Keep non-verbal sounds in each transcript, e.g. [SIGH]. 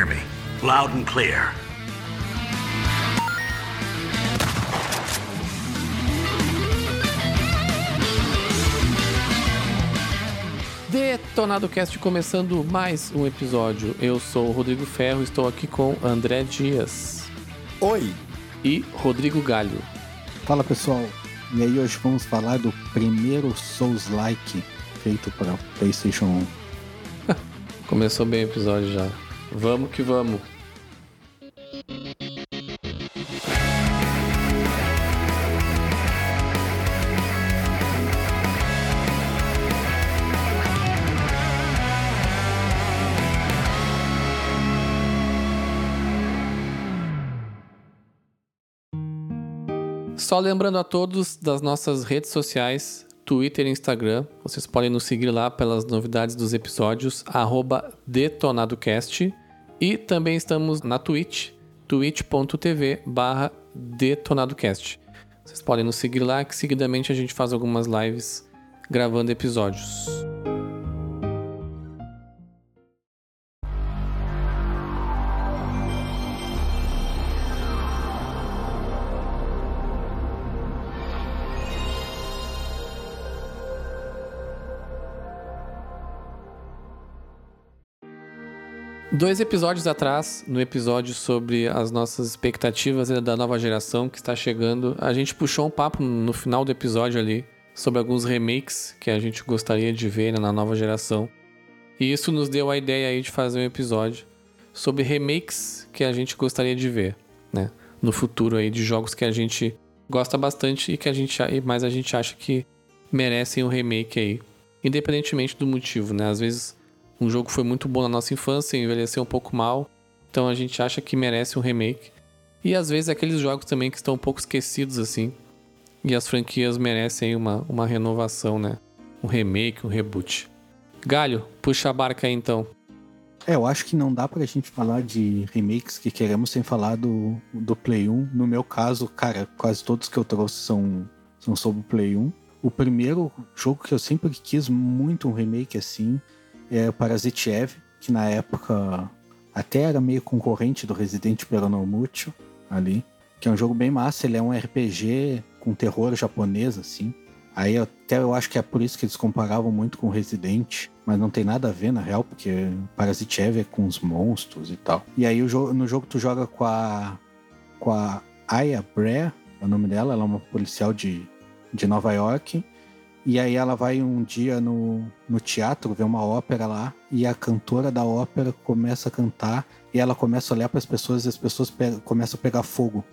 hear me? Loud and clear. Detonado Cast começando mais um episódio. Eu sou o Rodrigo Ferro, estou aqui com André Dias Oi! e Rodrigo Galho. Fala pessoal, e aí hoje vamos falar do primeiro Souls-like feito para PlayStation 1. [LAUGHS] Começou bem o episódio já. Vamos que vamos. Só lembrando a todos das nossas redes sociais, Twitter e Instagram. Vocês podem nos seguir lá pelas novidades dos episódios, detonadocast. E também estamos na Twitch, twitch.tv detonadocast. Vocês podem nos seguir lá, que seguidamente a gente faz algumas lives gravando episódios. Dois episódios atrás, no episódio sobre as nossas expectativas da nova geração que está chegando, a gente puxou um papo no final do episódio ali sobre alguns remakes que a gente gostaria de ver na nova geração. E isso nos deu a ideia aí de fazer um episódio sobre remakes que a gente gostaria de ver, né? No futuro aí de jogos que a gente gosta bastante e que a gente mas a gente acha que merecem um remake aí, independentemente do motivo, né? Às vezes um jogo foi muito bom na nossa infância envelheceu um pouco mal, então a gente acha que merece um remake. E às vezes aqueles jogos também que estão um pouco esquecidos assim, e as franquias merecem uma, uma renovação, né? Um remake, um reboot. Galho, puxa a barca aí então. É, eu acho que não dá pra gente falar de remakes que queremos sem falar do, do Play 1. No meu caso, cara, quase todos que eu trouxe são, são sobre o Play 1. O primeiro jogo que eu sempre quis muito um remake assim é o Parasite Eve, que na época até era meio concorrente do Resident Peronomútil ali, que é um jogo bem massa, ele é um RPG com terror japonês assim. Aí até eu acho que é por isso que eles comparavam muito com Resident, mas não tem nada a ver na real, porque Parasite Eve é com os monstros e tal. E aí jogo, no jogo tu joga com a com a Aya Brea, é o nome dela, ela é uma policial de, de Nova York. E aí ela vai um dia no, no teatro ver uma ópera lá e a cantora da ópera começa a cantar e ela começa a olhar para as pessoas e as pessoas começam a pegar fogo.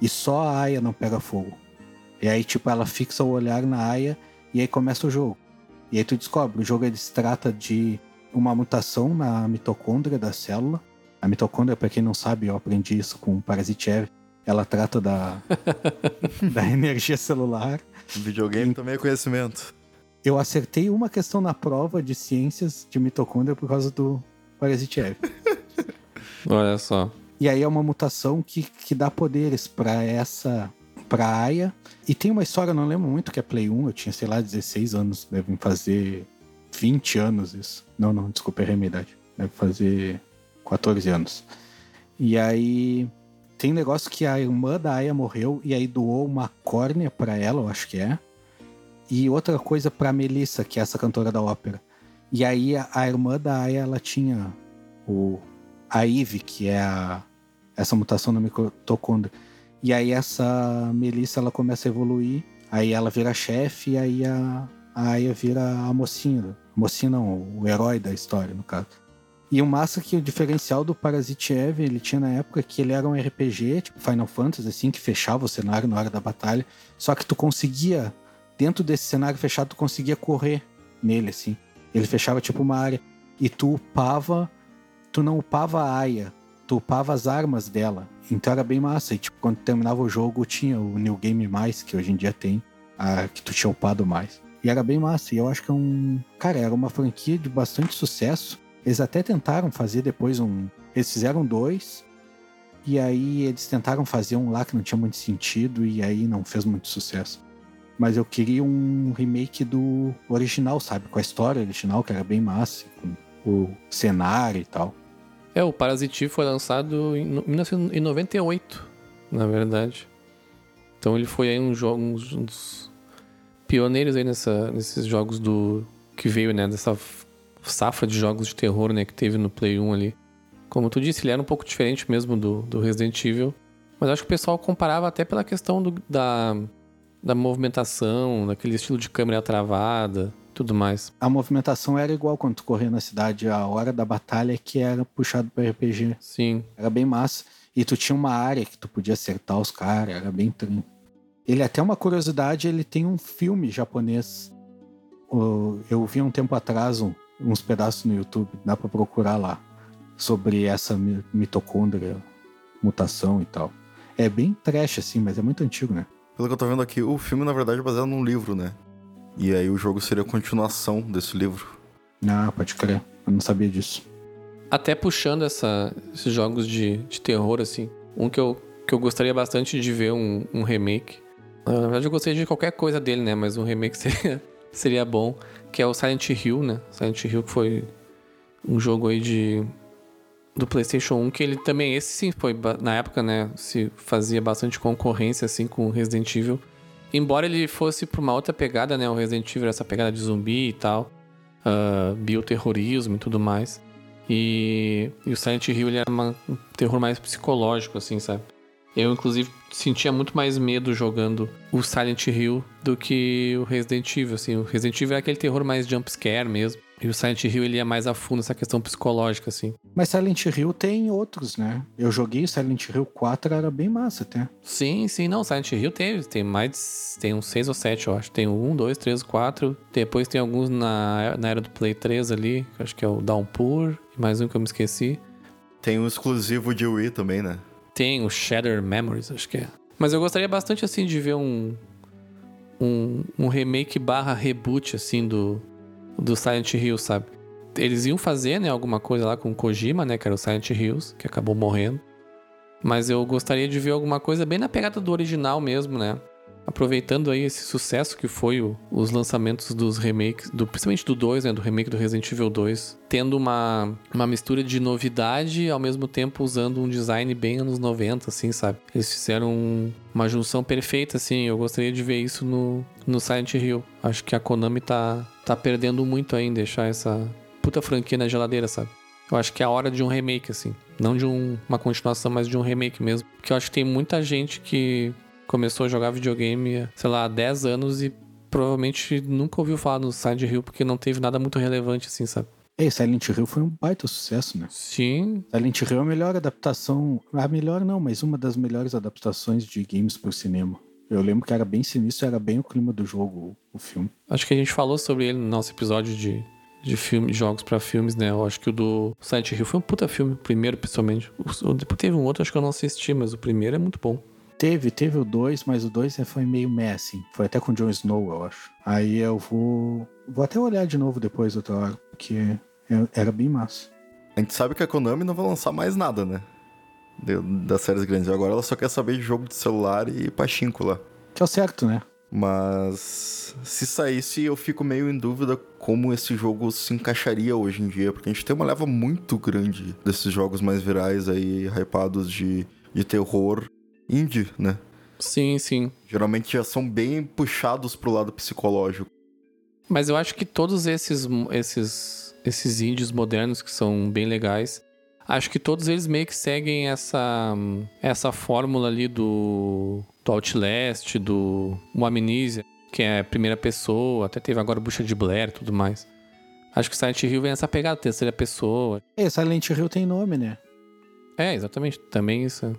E só a Aya não pega fogo. E aí, tipo, ela fixa o olhar na Aya e aí começa o jogo. E aí tu descobre, o jogo ele se trata de uma mutação na mitocôndria da célula. A mitocôndria, para quem não sabe, eu aprendi isso com o Parasite Eve. Ela trata da, [LAUGHS] da energia celular. Videogame também é conhecimento. Eu acertei uma questão na prova de ciências de mitocôndria por causa do Parasite Eve. [LAUGHS] Olha só. E aí é uma mutação que, que dá poderes para essa pra Aya. E tem uma história, eu não lembro muito, que é Play 1, eu tinha, sei lá, 16 anos, devem fazer 20 anos isso. Não, não, desculpa, errei a minha idade. Deve fazer 14 anos. E aí tem um negócio que a irmã da Aya morreu e aí doou uma córnea para ela, eu acho que é. E outra coisa para Melissa, que é essa cantora da ópera. E aí a, a irmã da Aya, ela tinha o a Eve, que é a, essa mutação na mitocôndria. E aí essa Melissa ela começa a evoluir, aí ela vira chefe e aí a, a Aya vira a mocinha. Mocinha não, o herói da história, no caso. E o massa que o diferencial do Parasite Eve, ele tinha na época que ele era um RPG, tipo Final Fantasy, assim, que fechava o cenário na hora da batalha. Só que tu conseguia, dentro desse cenário fechado, tu conseguia correr nele, assim. Ele fechava tipo uma área. E tu upava, tu não upava a Aya, tu upava as armas dela. Então era bem massa. E tipo, quando terminava o jogo, tinha o New Game Mais, que hoje em dia tem, a, que tu tinha upado mais. E era bem massa. E eu acho que é um. Cara, era uma franquia de bastante sucesso. Eles até tentaram fazer depois um. Eles fizeram dois. E aí eles tentaram fazer um lá que não tinha muito sentido. E aí não fez muito sucesso. Mas eu queria um remake do original, sabe? Com a história original, que era bem massa, com o cenário e tal. É, o Parasitive foi lançado em 1998, na verdade. Então ele foi aí um, jogo, um dos pioneiros aí nessa, nesses jogos do que veio, né, dessa safra de jogos de terror, né, que teve no Play 1 ali. Como tu disse, ele era um pouco diferente mesmo do, do Resident Evil, mas acho que o pessoal comparava até pela questão do, da, da movimentação, daquele estilo de câmera travada, tudo mais. A movimentação era igual quando tu corria na cidade, a hora da batalha que era puxado para RPG. Sim. Era bem massa. E tu tinha uma área que tu podia acertar os caras, era bem trim. Ele até uma curiosidade, ele tem um filme japonês. Eu vi um tempo atrás uns pedaços no YouTube, dá para procurar lá, sobre essa mitocôndria, mutação e tal. É bem trash assim, mas é muito antigo, né? Pelo que eu tô vendo aqui, o filme na verdade é baseado num livro, né? E aí o jogo seria a continuação desse livro. Ah, pode crer. Eu não sabia disso. Até puxando essa, esses jogos de, de terror, assim. Um que eu, que eu gostaria bastante de ver um, um remake. Na verdade, eu gostaria de qualquer coisa dele, né? Mas um remake [LAUGHS] seria, seria bom. Que é o Silent Hill, né? Silent Hill que foi um jogo aí de. Do PlayStation 1, que ele também, esse sim, foi na época, né? Se fazia bastante concorrência, assim, com Resident Evil. Embora ele fosse pra uma outra pegada, né? O Resident Evil, essa pegada de zumbi e tal, uh, bioterrorismo e tudo mais. E, e o Silent Hill ele era uma, um terror mais psicológico, assim, sabe? Eu, inclusive, sentia muito mais medo jogando o Silent Hill do que o Resident Evil, assim. O Resident Evil é aquele terror mais jumpscare mesmo. E o Silent Hill ele ia mais a fundo nessa questão psicológica, assim. Mas Silent Hill tem outros, né? Eu joguei Silent Hill 4, era bem massa até. Sim, sim, não. Silent Hill teve. Tem mais. Tem uns 6 ou 7, eu acho. Tem um, dois, três, quatro. Depois tem alguns na, na era do Play 3 ali. Que acho que é o Downpour. E mais um que eu me esqueci. Tem um exclusivo de Wii também, né? Tem o Shatter Memories, acho que é. Mas eu gostaria bastante, assim, de ver um. Um, um remake barra reboot, assim, do, do Silent Hill, sabe? Eles iam fazer, né, alguma coisa lá com o Kojima, né, que era o Silent Hills, que acabou morrendo. Mas eu gostaria de ver alguma coisa bem na pegada do original mesmo, né? Aproveitando aí esse sucesso que foi o, os lançamentos dos remakes, do, principalmente do 2, né, do remake do Resident Evil 2, tendo uma, uma mistura de novidade ao mesmo tempo usando um design bem anos 90, assim, sabe? Eles fizeram um, uma junção perfeita, assim, eu gostaria de ver isso no, no Silent Hill. Acho que a Konami tá, tá perdendo muito aí em deixar essa puta franquia na geladeira, sabe? Eu acho que é a hora de um remake, assim. Não de um, uma continuação, mas de um remake mesmo. Porque eu acho que tem muita gente que começou a jogar videogame, sei lá, há 10 anos e provavelmente nunca ouviu falar no Silent Hill porque não teve nada muito relevante assim, sabe? Ei, Silent Hill foi um baita sucesso, né? Sim. Silent Hill é a melhor adaptação. A melhor não, mas uma das melhores adaptações de games pro cinema. Eu lembro que era bem sinistro, era bem o clima do jogo, o filme. Acho que a gente falou sobre ele no nosso episódio de, de filme, jogos para filmes, né? Eu acho que o do Silent Hill foi um puta filme, o primeiro principalmente. O, depois teve um outro, acho que eu não assisti, mas o primeiro é muito bom. Teve, teve o 2, mas o 2 foi meio meh, assim. Foi até com o Jon Snow, eu acho. Aí eu vou. Vou até olhar de novo depois outra hora, porque era bem massa. A gente sabe que a Konami não vai lançar mais nada, né? das séries grandes. Agora ela só quer saber de jogo de celular e pachinko lá. Que é o certo, né? Mas se saísse, eu fico meio em dúvida como esse jogo se encaixaria hoje em dia, porque a gente tem uma leva muito grande desses jogos mais virais aí, hypados de, de terror indie, né? Sim, sim. Geralmente já são bem puxados pro lado psicológico. Mas eu acho que todos esses, esses, esses indies modernos que são bem legais, acho que todos eles meio que seguem essa, essa fórmula ali do, do Outlast, do o Amnesia, que é primeira pessoa, até teve agora Bucha de Blair e tudo mais. Acho que Silent Hill vem essa pegada, terceira pessoa. É, Silent Hill tem nome, né? É, exatamente. Também isso.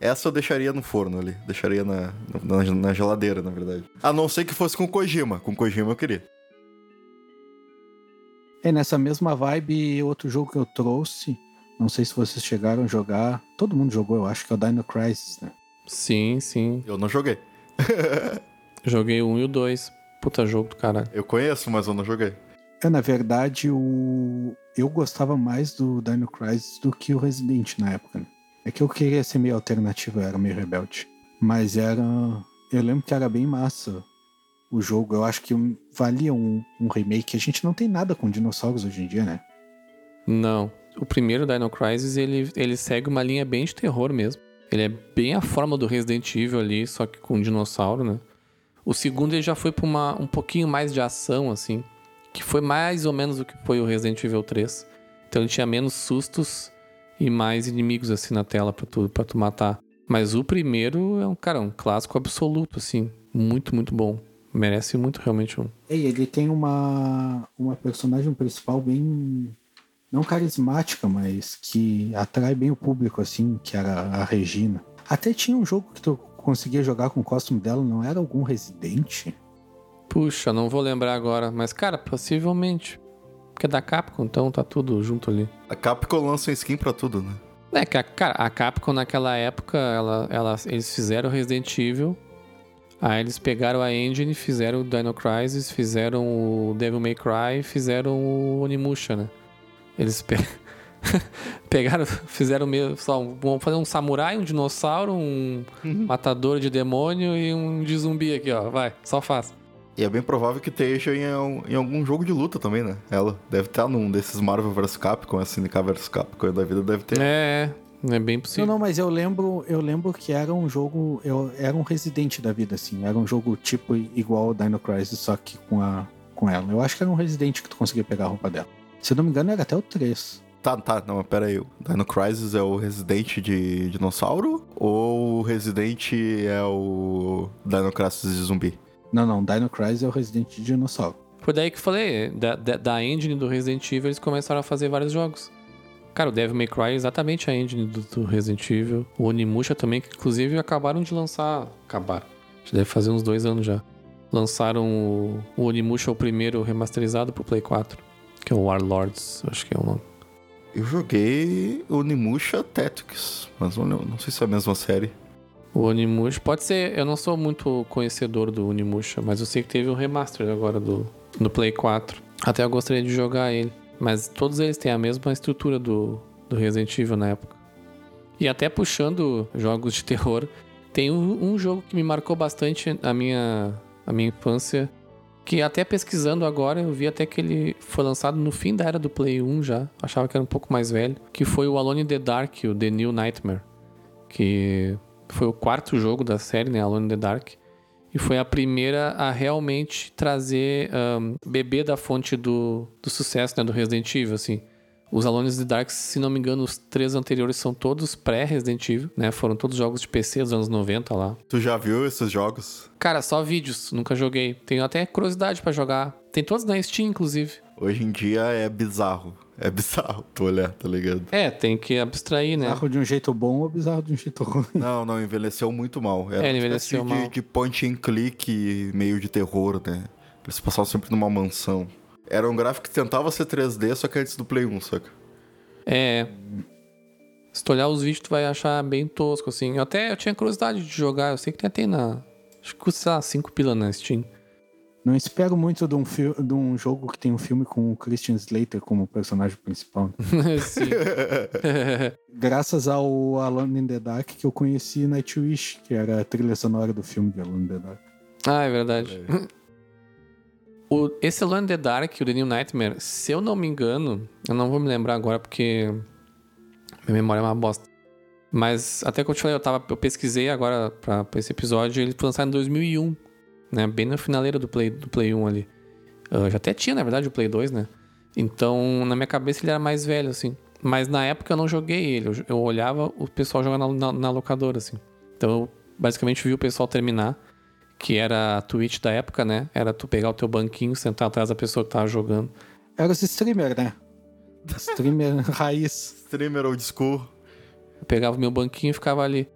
Essa eu deixaria no forno ali. Deixaria na, na, na, geladeira, na verdade. A não ser que fosse com Kojima. Com Kojima eu queria. É, nessa mesma vibe, outro jogo que eu trouxe. Não sei se vocês chegaram a jogar. Todo mundo jogou, eu acho que é o Dino Crisis, né? Sim, sim. Eu não joguei. [LAUGHS] joguei o 1 e o 2. Puta jogo do caralho. Eu conheço, mas eu não joguei. É, na verdade, o... eu gostava mais do Dino Crisis do que o Resident na época, né? É que eu queria ser meio alternativo, era meio rebelde. Mas era. Eu lembro que era bem massa o jogo. Eu acho que valia um, um remake. A gente não tem nada com dinossauros hoje em dia, né? Não. O primeiro Dino Crisis, ele, ele segue uma linha bem de terror mesmo. Ele é bem a forma do Resident Evil ali, só que com dinossauro, né? O segundo ele já foi pra uma, um pouquinho mais de ação, assim. Que foi mais ou menos o que foi o Resident Evil 3. Então ele tinha menos sustos e mais inimigos, assim, na tela pra tu, pra tu matar. Mas o primeiro é um, cara, um clássico absoluto, assim. Muito, muito bom. Merece muito realmente um. E ele tem uma, uma personagem principal bem. Não carismática, mas que atrai bem o público, assim, que era a Regina. Até tinha um jogo que tu conseguia jogar com o costume dela, não era algum Resident? Puxa, não vou lembrar agora, mas cara, possivelmente. Porque é da Capcom, então tá tudo junto ali. A Capcom lança skin pra tudo, né? É que a, cara, a Capcom naquela época, ela, ela, eles fizeram Resident Evil, aí eles pegaram a engine, fizeram o Dino Crisis, fizeram o Devil May Cry, fizeram o Onimusha, né? Eles pe... [LAUGHS] pegaram, fizeram meio, só, vamos fazer um samurai, um dinossauro, um matador de demônio e um de zumbi aqui, ó, vai, só faz. E é bem provável que esteja em, em algum jogo de luta também, né? Ela deve estar num desses Marvel vs Capcom, assim, SNK vs Capcom da vida deve ter. É, é bem possível. Não, não, mas eu lembro, eu lembro que era um jogo, eu, era um Resident da vida, assim. Era um jogo tipo igual ao Dino Crisis, só que com, a, com ela. Eu acho que era um Resident que tu conseguia pegar a roupa dela. Se eu não me engano, era até o 3. Tá, tá, não, pera aí. O Dino Crisis é o Resident de dinossauro? Ou o Resident é o Dino Crisis de zumbi? Não, não, Dino Crisis é o Resident de dinossauro. Foi daí que eu falei, da, da, da engine do Resident Evil eles começaram a fazer vários jogos. Cara, o Devil May Cry é exatamente a engine do, do Resident Evil. O Onimusha também, que inclusive acabaram de lançar. Acabaram. Já deve fazer uns dois anos já. Lançaram o, o Onimusha, o primeiro remasterizado pro Play 4. Que é o Warlords, acho que é o nome. Eu joguei Onimusha Tactics, mas não, não sei se é a mesma série. O Onimusha, pode ser, eu não sou muito conhecedor do Onimusha, mas eu sei que teve um remaster agora do, do Play 4. Até eu gostaria de jogar ele. Mas todos eles têm a mesma estrutura do, do Resident Evil na época. E até puxando jogos de terror, tem um, um jogo que me marcou bastante a minha, a minha infância. Que até pesquisando agora, eu vi até que ele foi lançado no fim da era do Play 1 já. Achava que era um pouco mais velho. Que foi o Alone in the Dark, o The New Nightmare. Que foi o quarto jogo da série, né? Alone in the Dark. E foi a primeira a realmente trazer, um, beber da fonte do, do sucesso, né? Do Resident Evil, assim. Os Alone in the Dark, se não me engano, os três anteriores são todos pré-Resident Evil, né? Foram todos jogos de PC dos anos 90 lá. Tu já viu esses jogos? Cara, só vídeos, nunca joguei. Tenho até curiosidade para jogar. Tem todos na Steam, inclusive. Hoje em dia é bizarro. É bizarro tu olhar, tá ligado? É, tem que abstrair, né? Bizarro de um jeito bom ou bizarro de um jeito ruim? Não, não, envelheceu muito mal. Era É, ele envelheceu espécie mal. de, de point and click meio de terror, né? Eles passavam sempre numa mansão. Era um gráfico que tentava ser 3D, só que antes do Play 1, saca? É. Se tu olhar os vídeos, tu vai achar bem tosco, assim. Eu até eu tinha curiosidade de jogar, eu sei que tem na. Acho que custa, sei lá, 5 pila na Steam. Não espero muito de um, de um jogo que tem um filme com o Christian Slater como personagem principal. [LAUGHS] Sim. [LAUGHS] Graças ao Alone in the Dark que eu conheci Nightwish, que era a trilha sonora do filme de Alone in the Dark. ah, é verdade. [LAUGHS] O, esse Alone in the Dark, o The New Nightmare, se eu não me engano, eu não vou me lembrar agora porque minha memória é uma bosta. Mas até que eu te falei, eu, tava, eu pesquisei agora pra, pra esse episódio, ele foi lançado em 2001, né? Bem na finaleira do Play, do Play 1 ali. Eu já até tinha, na verdade, o Play 2, né? Então, na minha cabeça ele era mais velho, assim. Mas na época eu não joguei ele, eu, eu olhava o pessoal jogando na, na, na locadora, assim. Então eu basicamente vi o pessoal terminar que era a Twitch da época, né? Era tu pegar o teu banquinho, sentar atrás da pessoa que tava jogando. Era os streamer, né? Streamer [LAUGHS] raiz. Streamer old school. Eu pegava o meu banquinho e ficava ali.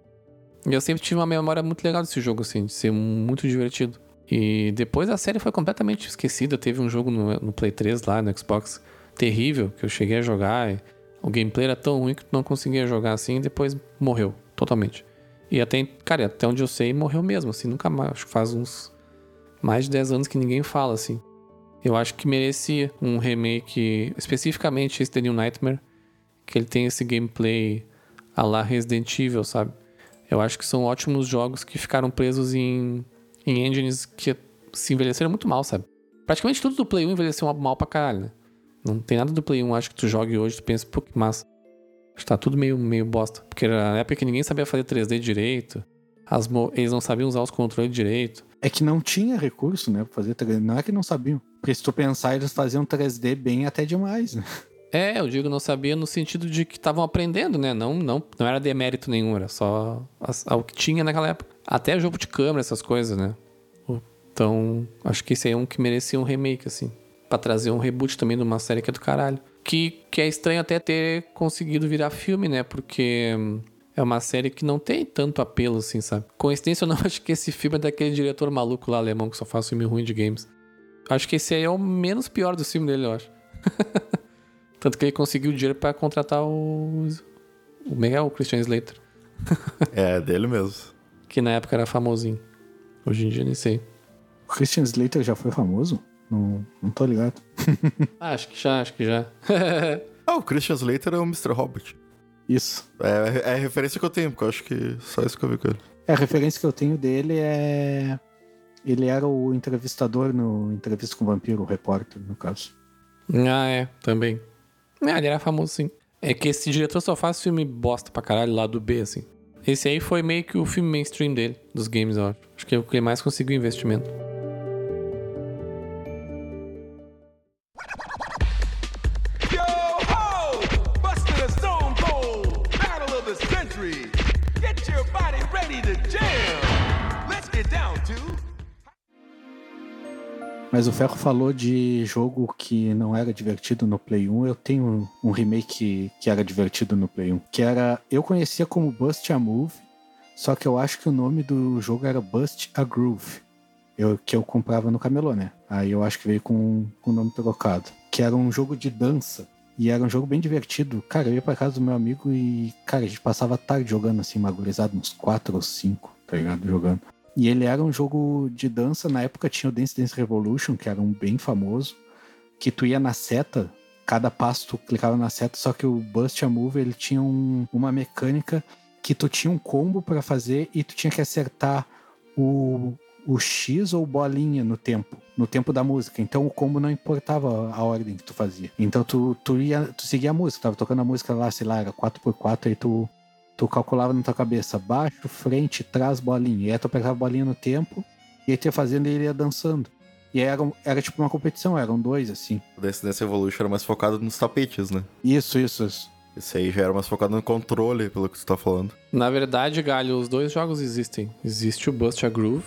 E eu sempre tive uma memória muito legal desse jogo, assim, de ser muito divertido. E depois a série foi completamente esquecida. Teve um jogo no, no Play 3 lá, no Xbox, terrível, que eu cheguei a jogar. o gameplay era tão ruim que não conseguia jogar assim e depois morreu totalmente. E até, cara, até onde eu sei, morreu mesmo, assim, nunca mais. Faz uns mais de 10 anos que ninguém fala, assim. Eu acho que merecia um remake, especificamente esse The New Nightmare, que ele tem esse gameplay a la Resident Evil, sabe? Eu acho que são ótimos jogos que ficaram presos em, em engines que se envelheceram muito mal, sabe? Praticamente tudo do Play 1 envelheceu mal pra caralho, né? Não tem nada do Play 1, acho que tu jogue hoje, tu pensa, pô, que massa. Acho que tá tudo meio, meio bosta. Porque era na época que ninguém sabia fazer 3D direito. As eles não sabiam usar os controles direito. É que não tinha recurso, né, pra fazer 3D. Não é que não sabiam. Porque se tu pensar, eles faziam 3D bem até demais, né? [LAUGHS] É, eu digo não sabia no sentido de que estavam aprendendo, né? Não, não, não era demérito nenhum, era só o que tinha naquela época. Até jogo de câmera, essas coisas, né? Então, acho que esse aí é um que merecia um remake, assim. Pra trazer um reboot também de uma série que é do caralho. Que, que é estranho até ter conseguido virar filme, né? Porque é uma série que não tem tanto apelo, assim, sabe? Coincidência ou não, [LAUGHS] acho que esse filme é daquele diretor maluco lá, alemão, que só faz filme ruim de games. Acho que esse aí é o menos pior do filme dele, eu acho. [LAUGHS] Tanto que ele conseguiu dinheiro pra contratar o. O o Christian Slater. [LAUGHS] É, dele mesmo. Que na época era famosinho. Hoje em dia nem sei. O Christian Slater já foi famoso? Não, não tô ligado. [LAUGHS] Ah, acho que já, acho que já. [LAUGHS] Ah, o Christian Slater é o Mr. Hobbit. Isso. É, é a referência que eu tenho, porque eu acho que só isso que eu vi com ele. É, a referência que eu tenho dele é. Ele era o entrevistador no Entrevista com o Vampiro, o repórter, no caso. ah, é, também. Ah, ele era famoso sim. É que esse diretor só faz filme bosta pra caralho lá do B, assim. Esse aí foi meio que o filme mainstream dele, dos games, eu acho. Acho que é o que mais conseguiu investimento. Get your body ready to jam. Let's get down to. Mas o Ferro falou de jogo que não era divertido no Play 1. Eu tenho um remake que era divertido no Play 1. Que era. Eu conhecia como Bust a Move, só que eu acho que o nome do jogo era Bust a Groove. Eu, que eu comprava no camelô, né? Aí eu acho que veio com o nome trocado. Que era um jogo de dança. E era um jogo bem divertido. Cara, eu ia pra casa do meu amigo e, cara, a gente passava tarde jogando assim, magurizado, uns quatro ou cinco, tá ligado? Jogando. E ele era um jogo de dança, na época tinha o Dance Dance Revolution, que era um bem famoso, que tu ia na seta, cada passo tu clicava na seta, só que o Bust a Move ele tinha um- uma mecânica que tu tinha um combo pra fazer e tu tinha que acertar o, o X ou bolinha no tempo, no tempo da música. Então o combo não importava a ordem que tu fazia. Então tu, tu ia, tu seguia a música, tava tocando a música lá, sei lá, era 4x4, aí tu tu calculava na tua cabeça baixo, frente, trás, bolinha. E aí tu pegava a bolinha no tempo e aí tu ia fazendo e ele ia dançando. E aí era, era tipo uma competição, eram dois, assim. O Dance Dance Evolution era mais focado nos tapetes, né? Isso, isso, isso. Esse aí já era mais focado no controle, pelo que você tá falando. Na verdade, Galho, os dois jogos existem. Existe o Bust a Groove,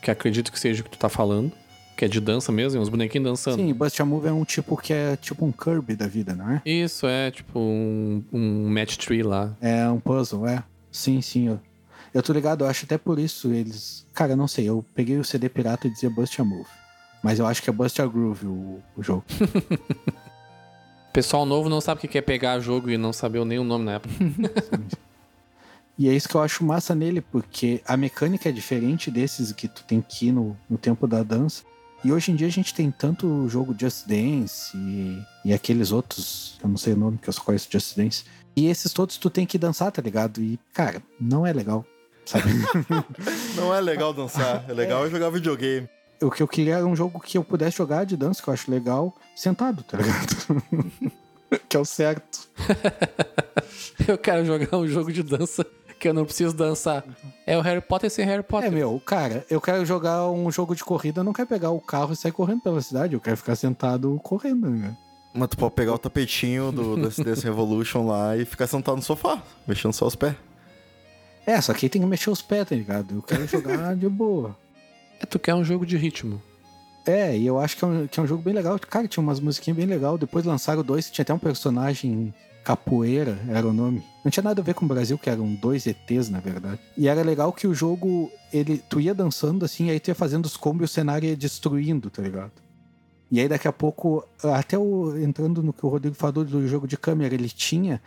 que acredito que seja o que tu tá falando, que é de dança mesmo, uns bonequinhos dançando. Sim, Bust a Move é um tipo que é tipo um Kirby da vida, não é? Isso, é tipo um, um match tree lá. É um puzzle, é. Sim, sim. Eu, eu tô ligado, eu acho até por isso eles. Cara, não sei, eu peguei o CD pirata e dizia Bust a Move. Mas eu acho que é Bust a Groove o, o jogo. [LAUGHS] Pessoal novo não sabe o que é pegar jogo e não saber nem o nome na época. [LAUGHS] E é isso que eu acho massa nele, porque a mecânica é diferente desses que tu tem que ir no, no tempo da dança. E hoje em dia a gente tem tanto jogo Just Dance e, e aqueles outros, eu não sei o nome, que eu só conheço Just Dance. E esses todos tu tem que dançar, tá ligado? E, cara, não é legal, sabe? [LAUGHS] Não é legal dançar, é legal jogar videogame. o que eu queria era um jogo que eu pudesse jogar de dança, que eu acho legal, sentado, tá ligado? [LAUGHS] que é o certo. [LAUGHS] Eu quero jogar um jogo de dança que eu não preciso dançar. É o Harry Potter sem Harry É, Potter. meu, cara, eu quero jogar um jogo de corrida, eu não quero pegar o carro e sair correndo pela cidade, eu quero ficar sentado correndo, né? Mas tu pode pegar o tapetinho do Dance [LAUGHS] Dance Revolution lá e ficar sentado no sofá, mexendo só os pés. É, só que aí tem que mexer os pés, tá ligado? Eu quero jogar [LAUGHS] de boa. É, tu quer um jogo de ritmo. É, e eu acho que é, um, que é um jogo bem legal. Cara, tinha umas musiquinhas bem legal. Depois lançaram dois, tinha até um personagem capoeira, era o nome. Não tinha nada a ver com o Brasil, que eram dois ETs, na verdade. E era legal que o jogo, ele, tu ia dançando assim, aí tu ia fazendo os combos e o cenário ia destruindo, tá ligado? E aí daqui a pouco, até o, entrando no que o Rodrigo falou do jogo de câmera, ele tinha.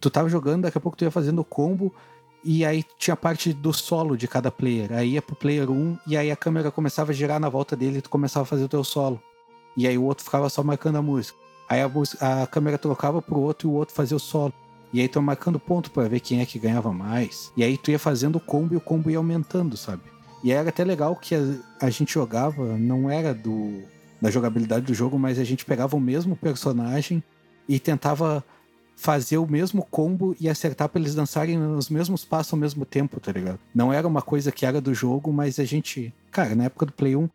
Tu tava jogando, daqui a pouco tu ia fazendo o combo, e aí tinha parte do solo de cada player. Aí ia pro player 1 e aí a câmera começava a girar na volta dele e tu começava a fazer o teu solo. E aí o outro ficava só marcando a música. Aí a, a câmera trocava pro outro e o outro fazia o solo. E aí tu ia marcando ponto pra ver quem é que ganhava mais. E aí tu ia fazendo o combo e o combo ia aumentando, sabe? E era até legal que a, a gente jogava, não era do da jogabilidade do jogo, mas a gente pegava o mesmo personagem e tentava fazer o mesmo combo e acertar pra eles dançarem nos mesmos passos ao mesmo tempo, tá ligado? Não era uma coisa que era do jogo, mas a gente. Cara, na época do Play 1,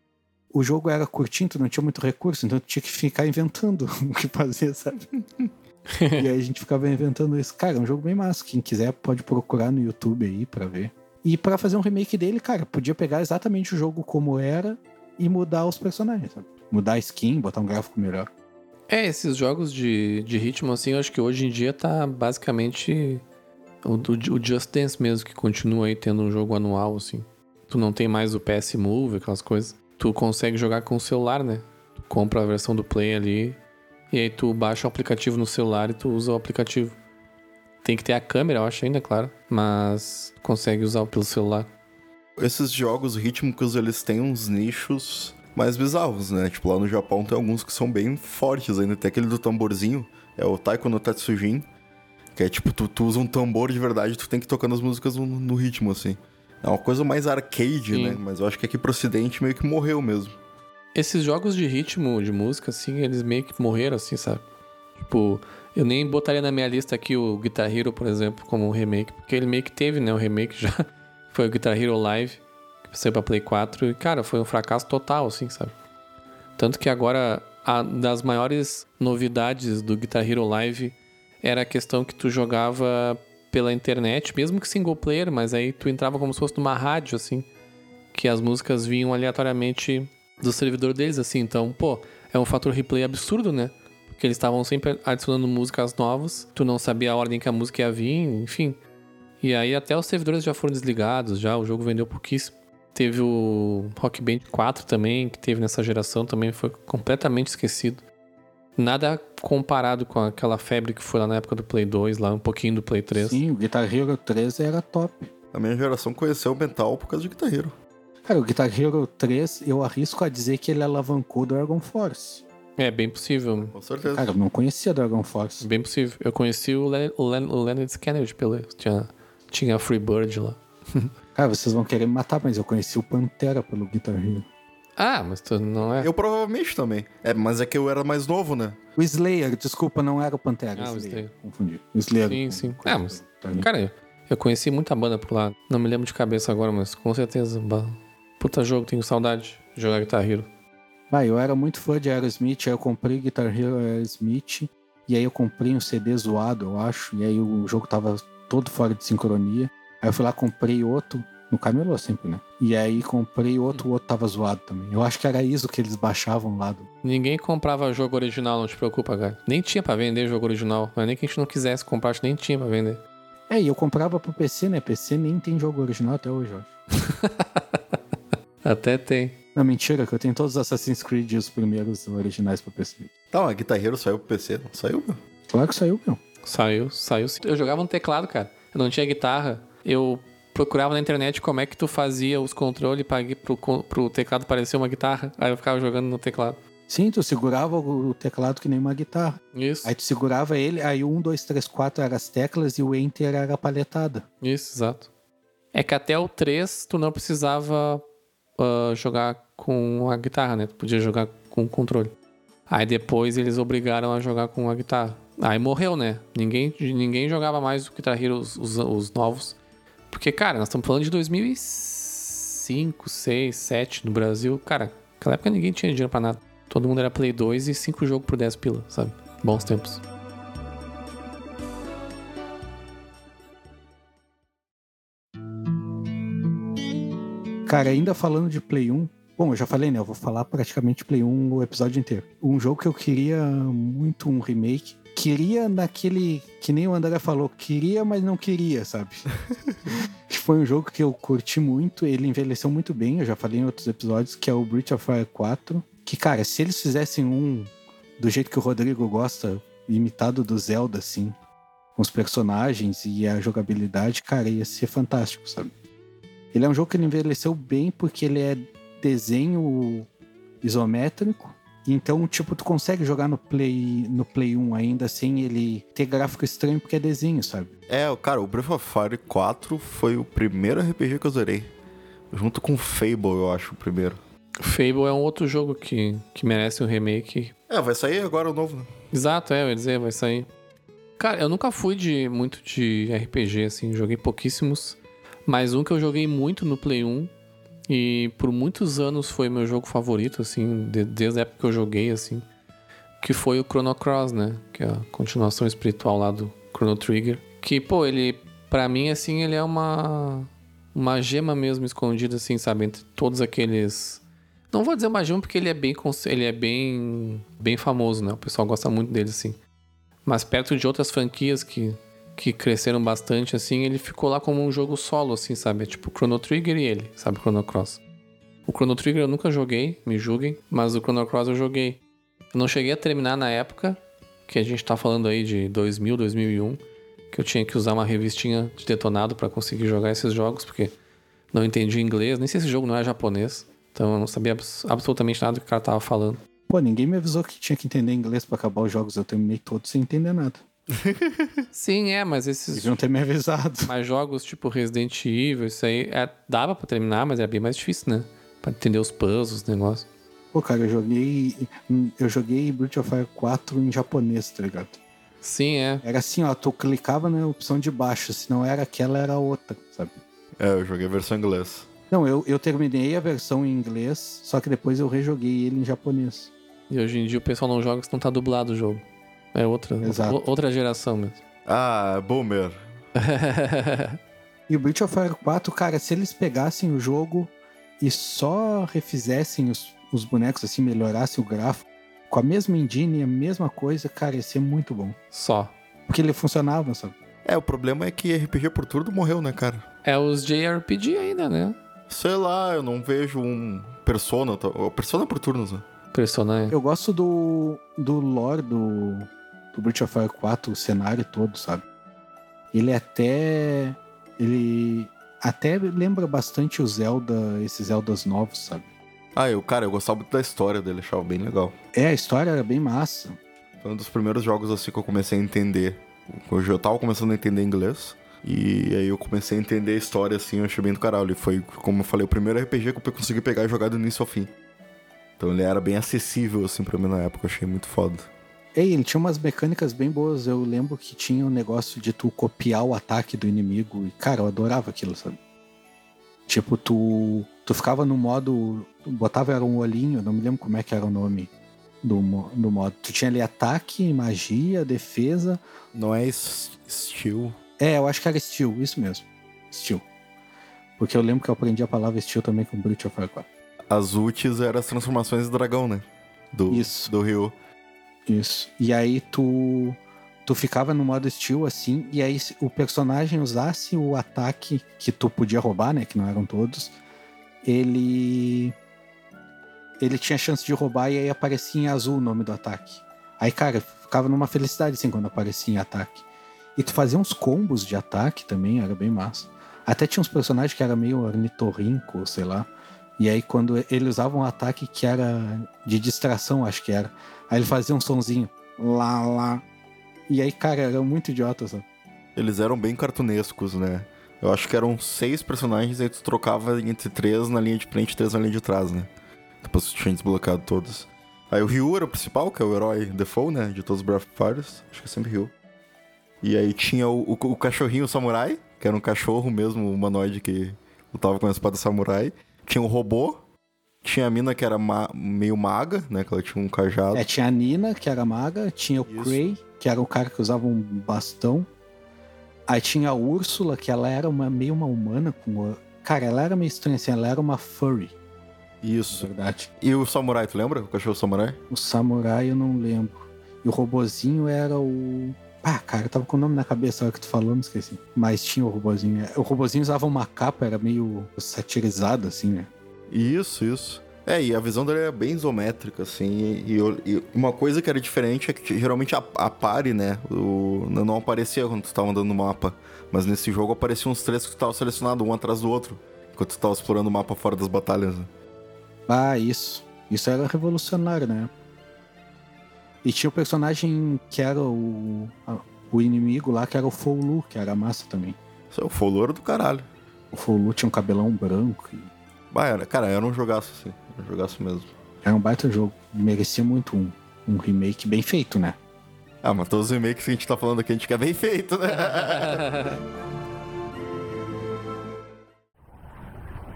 o jogo era curtinho, tu não tinha muito recurso, então tu tinha que ficar inventando [LAUGHS] o que fazer, sabe? [LAUGHS] e aí a gente ficava inventando isso. Cara, é um jogo bem massa. Quem quiser pode procurar no YouTube aí pra ver. E pra fazer um remake dele, cara, podia pegar exatamente o jogo como era e mudar os personagens, sabe? Mudar a skin, botar um gráfico melhor. É, esses jogos de, de ritmo, assim, eu acho que hoje em dia tá basicamente o, o, o Just Dance mesmo, que continua aí tendo um jogo anual, assim. Tu não tem mais o PS Move, aquelas coisas. Tu consegue jogar com o celular, né? Tu compra a versão do Play ali, e aí tu baixa o aplicativo no celular e tu usa o aplicativo. Tem que ter a câmera, eu acho ainda, claro, mas consegue usar pelo celular. Esses jogos rítmicos, eles têm uns nichos mais bizarros, né? Tipo, lá no Japão tem alguns que são bem fortes ainda. Tem aquele do tamborzinho, é o Taiko no Tatsujin, que é tipo, tu, tu usa um tambor de verdade, tu tem que tocar as músicas no, no ritmo, assim. É uma coisa mais arcade, Sim. né? Mas eu acho que aqui pro ocidente meio que morreu mesmo. Esses jogos de ritmo, de música, assim, eles meio que morreram, assim, sabe? Tipo, eu nem botaria na minha lista aqui o Guitar Hero, por exemplo, como um remake, porque ele meio que teve, né? O remake já [LAUGHS] foi o Guitar Hero Live, que saiu pra Play 4, e, cara, foi um fracasso total, assim, sabe? Tanto que agora, a das maiores novidades do Guitar Hero Live era a questão que tu jogava pela internet, mesmo que single player, mas aí tu entrava como se fosse numa rádio, assim, que as músicas vinham aleatoriamente do servidor deles, assim. Então, pô, é um fator replay absurdo, né? Porque eles estavam sempre adicionando músicas novas, tu não sabia a ordem que a música ia vir, enfim. E aí até os servidores já foram desligados, já, o jogo vendeu pouquíssimo. Teve o Rock Band 4 também, que teve nessa geração, também foi completamente esquecido. Nada comparado com aquela febre que foi lá na época do Play 2, lá um pouquinho do Play 3. Sim, o Guitar Hero 3 era top. A minha geração conheceu o Mental por causa de Guitar Hero. Cara, o Guitar Hero 3, eu arrisco a dizer que ele alavancou o Dragon Force. É, bem possível. Com certeza. Cara, eu não conhecia Dragon Force. Bem possível. Eu conheci o, Le o, Len o Leonard Skinner de Pelé. Tinha, tinha a Freebird lá. [LAUGHS] Cara, vocês vão querer me matar, mas eu conheci o Pantera pelo Guitar Hero. Ah, mas tu não é. Eu provavelmente também. É, mas é que eu era mais novo, né? O Slayer, desculpa, não era o Pantera. Ah, o Slayer. Slayer. Confundi. O Slayer. Sim, sim. Ah, mas-. Cara, eu, eu conheci muita banda por lá. Não me lembro de cabeça agora, mas com certeza. Puta jogo, tenho saudade de jogar Guitar Hero. Ah, eu era muito fã de Aerosmith, aí eu comprei Guitar Hero Aerosmith, e aí eu comprei um CD zoado, eu acho, e aí o jogo tava todo fora de sincronia. Aí eu fui lá, comprei outro, no camelô sempre, né? E aí comprei outro, o outro tava zoado também. Eu acho que era isso que eles baixavam lá do... Ninguém comprava jogo original, não te preocupa, cara. Nem tinha pra vender jogo original. Não é nem que a gente não quisesse comprar, acho que nem tinha pra vender. É, e eu comprava pro PC, né? PC nem tem jogo original até hoje, eu acho. [LAUGHS] Até tem. Não, mentira, que eu tenho todos os Assassin's Creed e os primeiros originais pro PC. Tá, mas Guitar Hero saiu pro PC, não saiu, meu? Claro que saiu, meu. Saiu, saiu. sim. Eu jogava no teclado, cara. Eu não tinha guitarra. Eu procurava na internet como é que tu fazia os controles pro, pro teclado parecer uma guitarra. Aí eu ficava jogando no teclado. Sim, tu segurava o teclado que nem uma guitarra. Isso, Aí tu segurava ele, aí o 1, 2, 3, 4 era as teclas e o Enter era a palhetada. isso, exato. É que até o 3 tu não precisava ah, jogar com a guitarra, né? Tu podia jogar com o controle. Aí depois eles obrigaram a jogar com a guitarra. Aí morreu, né? Ninguém, ninguém jogava mais o Guitar Hero, os, os, os novos. Porque, cara, nós estamos falando de 2005, 2006, 2007 no Brasil. Cara, naquela época ninguém tinha dinheiro pra nada. Todo mundo era Play 2 e 5 jogos por 10 pila, sabe? Bons tempos. Cara, ainda falando de Play 1, bom, eu já falei, né? Eu vou falar praticamente Play 1 o episódio inteiro. Um jogo que eu queria muito um remake. Queria naquele. Que nem o André falou, queria, mas não queria, sabe? [LAUGHS] Foi um jogo que eu curti muito, ele envelheceu muito bem, eu já falei em outros episódios, que é o Breath of Fire 4. Que, cara, se eles fizessem um do jeito que o Rodrigo gosta, imitado do Zelda, assim, com os personagens e a jogabilidade, cara, ia ser fantástico, sabe? Ele é um jogo que ele envelheceu bem porque ele é desenho isométrico. Então, tipo, tu consegue jogar no Play, no Play 1 ainda sem ele ter gráfico estranho porque é desenho, sabe? É, cara, o Breath of Fire 4 foi o primeiro RPG que eu zerei. Junto com Fable, eu acho, o primeiro. Fable é um outro jogo que, que merece um remake. É, vai sair agora o novo, né? Exato, é, eu ia dizer, vai sair. Cara, eu nunca fui de muito de RPG, assim, joguei pouquíssimos. Mas um que eu joguei muito no Play 1 e por muitos anos foi meu jogo favorito, assim, de- desde a época que eu joguei, assim, que foi o Chrono Cross, né? Que é a continuação espiritual lá do Chrono Trigger. Que, pô, ele, pra mim, assim, ele é uma, uma gema mesmo escondida, assim, sabe? Entre todos aqueles. Não vou dizer uma gema porque ele é bem, ele é bem, bem famoso, né? O pessoal gosta muito dele, assim. Mas perto de outras franquias que, que cresceram bastante, assim, ele ficou lá como um jogo solo, assim, sabe? É tipo Chrono Trigger e ele, sabe? Chrono Cross. O Chrono Trigger eu nunca joguei, me julguem, mas o Chrono Cross eu joguei. Eu não cheguei a terminar na época, que a gente tá falando aí de 2000, 2001, que eu tinha que usar uma revistinha de detonado pra conseguir jogar esses jogos, porque não entendi inglês, nem sei se esse jogo não é japonês, então eu não sabia abs- absolutamente nada do que o cara tava falando. Pô, ninguém me avisou que tinha que entender inglês pra acabar os jogos. Eu terminei todos sem entender nada. Sim, é, mas esses Deviam ter me avisado. Mas jogos tipo Resident Evil, isso aí é, dava pra terminar, mas era bem mais difícil, né? Pra entender os puzzles, o negócio. Pô, cara, eu joguei. Eu joguei Breath of Fire 4 em japonês, tá ligado? Sim, é. Era assim, ó, tu clicava na opção de baixo, se não era aquela, era outra, sabe? É, eu joguei a versão em inglês. Não, eu, eu terminei a versão em inglês, só que depois eu rejoguei ele em japonês. E hoje em dia o pessoal não joga se não tá dublado o jogo. É outra, Exato. outra, geração mesmo. Ah, Boomer. [LAUGHS] E o Breath of Fire 4, cara, se eles pegassem o jogo e só refizessem os, os bonecos assim, melhorassem o gráfico, com a mesma engine, a mesma coisa, cara, ia ser muito bom. Só. Porque ele funcionava, sabe? É, o problema é que RPG por turno morreu, né, cara? É os JRPG ainda, né? Sei lá, eu não vejo um Persona. tá- Persona por turnos, né? Personagem. Eu gosto do, do lore do, do Breath of Fire 4, o cenário todo, sabe? Ele até. Ele até lembra bastante o Zelda, esses Zeldas novos, sabe? Ah, eu, cara, eu gostava muito da história dele, achava bem legal. É, a história era bem massa. Foi um dos primeiros jogos assim que eu comecei a entender. Hoje eu tava começando a entender inglês. E aí eu comecei a entender a história assim, eu achei bem do caralho. E foi, como eu falei, o primeiro RPG que eu consegui pegar e jogar do início ao fim. Então ele era bem acessível assim pra mim na época, eu achei muito foda. Ei, ele tinha umas mecânicas bem boas. Eu lembro que tinha um negócio de tu copiar o ataque do inimigo. E, cara, eu adorava aquilo, sabe? Tipo, tu, tu ficava no modo. Tu botava era um olhinho, não me lembro como é que era o nome do, do modo. Tu tinha ali ataque, magia, defesa. Não é estilo. É, eu acho que era steel, isso mesmo. Steel. Porque eu lembro que eu aprendi a palavra steel também com Breath of Fire 4. As ultis eram as transformações do dragão, né? Do, Isso. Do Ryu. Isso. E aí tu tu ficava no modo steel assim, e aí se o personagem usasse o ataque que tu podia roubar, né, que não eram todos, ele ele tinha chance de roubar e aí aparecia em azul o nome do ataque. Aí, cara, ficava numa felicidade assim quando aparecia em ataque. E tu fazia uns combos de ataque também, era bem massa. Até tinha uns personagens que era meio ornitorrinco, sei lá. E aí quando ele usava um ataque que era de distração, acho que era. Aí ele fazia um sonzinho. Lá, lá. E aí, cara, era muito idiota, sabe? Eles eram bem cartunescos, né? Eu acho que eram seis personagens e tu trocava entre três na linha de frente e três na linha de trás, né? Depois tu tinha desbloqueado todos. Aí o Ryu era o principal, que é o herói default, né? De todos os Breath of Fires. Acho que é sempre Ryu. E aí tinha o, o, o cachorrinho samurai, que era um cachorro mesmo, humanoide que lutava com a espada samurai. Tinha o robô. Tinha a mina que era ma- meio maga, né? Que ela tinha um cajado. É, tinha a Nina, que era maga, tinha o Isso. Cray, que era o cara que usava um bastão. Aí tinha a Úrsula, que ela era uma, meio uma humana com. Cara, ela era meio estranha assim, ela era uma furry, Isso. verdade. E o samurai, tu lembra? O cachorro samurai? O samurai eu não lembro. E o robozinho era o. Ah, cara, eu tava com o nome na cabeça na hora que tu falou, me esqueci. Mas tinha o robozinho. O robozinho usava uma capa, era meio satirizado, assim, né? Isso, isso. É, e a visão dele era bem isométrica, assim. E, e uma coisa que era diferente é que geralmente a, a pare, né? O, não aparecia quando tu tava andando no mapa. Mas nesse jogo apareciam uns três que tu tava selecionado, um atrás do outro. Enquanto tu tava explorando o mapa fora das batalhas. Né? Ah, isso. Isso era revolucionário, né? E tinha o personagem que era o, o inimigo lá, que era o Foulu, que era massa também. Isso é o foloro do caralho. O Foulu tinha um cabelão branco. E... Era, cara, era um jogaço, assim. Era um jogaço mesmo. Era um baita jogo. Merecia muito um, um remake bem feito, né? Ah, mas todos os remakes que a gente tá falando aqui, a gente quer bem feito, né? [LAUGHS]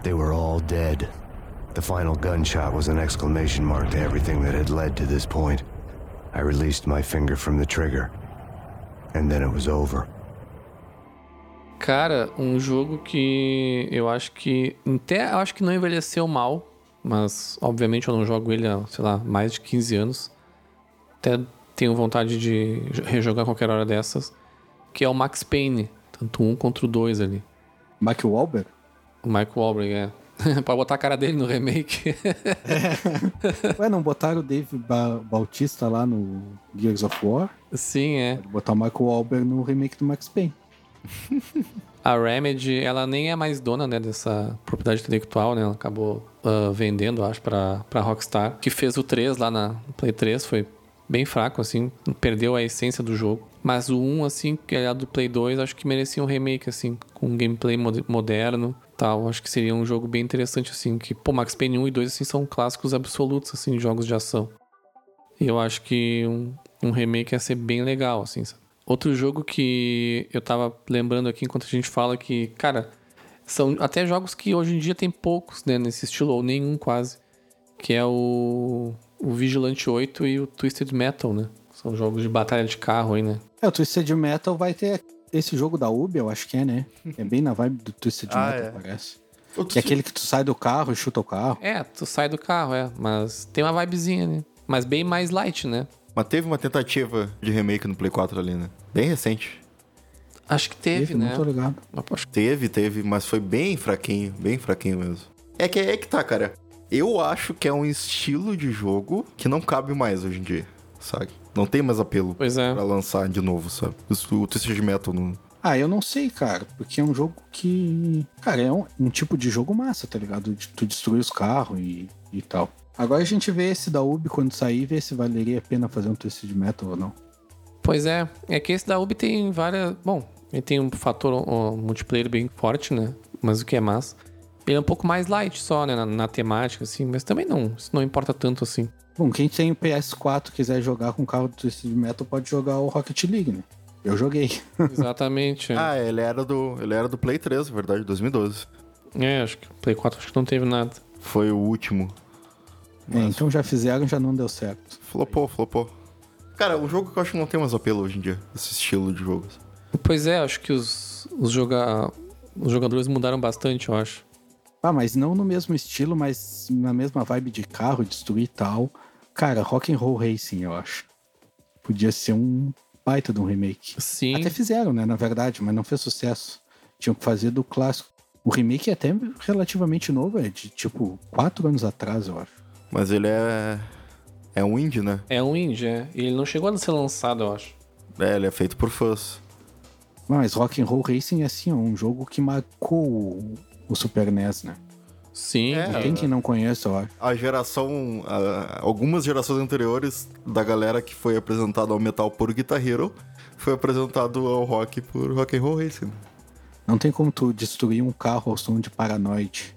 They were all dead. The final gunshot was an exclamation mark to everything that had led to this point. I released my finger from the trigger, and then it was over. Cara, um jogo que eu acho que. Até eu acho que não envelheceu mal, mas obviamente eu não jogo ele há, sei lá, mais de 15 anos. Até tenho vontade de rejogar qualquer hora dessas. Que é o Max Payne. Tanto um contra o dois ali. Mark Wahlberg? O Mike Wahlberg, é. [LAUGHS] pra botar a cara dele no remake. [LAUGHS] Ué, não botaram o Dave ba Bautista lá no Gears of War? Sim, é. Pode botar o Michael Wahlberg no remake do Max Payne. [LAUGHS] A Remedy, ela nem é mais dona né, dessa propriedade intelectual, né? Ela acabou uh, vendendo, acho, pra, pra Rockstar. Que fez o 3 lá na Play 3, foi bem fraco, assim. Perdeu a essência do jogo. Mas o 1, assim, que é do Play 2, acho que merecia um remake, assim. Com um gameplay mod moderno tal. Acho que seria um jogo bem interessante, assim. Que, pô, Max Payne 1 e 2, assim, são clássicos absolutos, assim, de jogos de ação. E eu acho que um, um remake ia ser bem legal, assim, sabe? Outro jogo que eu tava lembrando aqui enquanto a gente fala que, cara, são até jogos que hoje em dia tem poucos, né, nesse estilo, ou nenhum quase. Que é o, o Vigilante 8 e o Twisted Metal, né? São jogos de batalha de carro aí, né? É, o Twisted Metal vai ter esse jogo da Ubi, eu acho que é, né? É bem na vibe do Twisted [LAUGHS] Ah, Metal, é. parece. Que é aquele que tu sai do carro e chuta o carro. É, tu sai do carro, é. Mas tem uma vibezinha, né? Mas bem mais light, né? Mas teve uma tentativa de remake no Play 4 ali, né? Bem recente. Acho que teve, né? Não tô ligado. Acho Teve, teve, mas foi bem fraquinho, bem fraquinho mesmo. É que é que tá, cara. Eu acho que é um estilo de jogo que não cabe mais hoje em dia, sabe? Não tem mais apelo Pois é. pra lançar de novo, sabe? O, o Twisted Metal no... Ah, eu não sei, cara, porque é um jogo que. Cara, é um, um tipo de jogo massa, tá ligado? De tu destruir os carros e, e tal. Agora a gente vê esse da Ubi quando sair, vê se valeria a pena fazer um Twisted Metal ou não. Pois é, é que esse da Ubi tem várias. Bom, ele tem um fator ó, multiplayer bem forte, né? Mas o que é massa. Ele é um pouco mais light só, né? Na, na temática, assim, mas também não. Isso não importa tanto assim. Bom, quem tem o PS4 e quiser jogar com o carro do Twisted Metal pode jogar o Rocket League, né? Eu joguei. [LAUGHS] Exatamente. é. [LAUGHS] Ah, ele era do, ele era do Play 3, na verdade, 2012. É, acho que o Play 4 acho que não teve nada. Foi o último. É, então já fizeram, já não deu certo. Flopou, flopou. Cara, um jogo que eu acho que não tem mais apelo hoje em dia, esse estilo de jogos. Pois é, acho que os, os, joga... os jogadores mudaram bastante, eu acho. Ah, mas não no mesmo estilo, mas na mesma vibe de carro, destruir e tal. Cara, Rock and Roll Racing, eu acho. Podia ser um baita de um remake. Sim. Até fizeram, né, na verdade, mas não fez sucesso. Tinham que fazer do clássico. O remake é até relativamente novo, é de tipo quatro anos atrás, eu acho. Mas ele é. É um indie, né? É um indie, é. E ele não chegou a ser lançado, eu acho. É, ele é feito por fãs. Mas Rock and Roll Racing é assim, é um jogo que marcou o, Super NES, né? Sim. É, tem quem não conheça, eu acho. A geração. a- algumas gerações anteriores da galera que foi apresentada ao metal por Guitar Hero foi apresentado ao rock por Rock and Roll Racing. Não tem como tu destruir um carro ao som de Paranoid.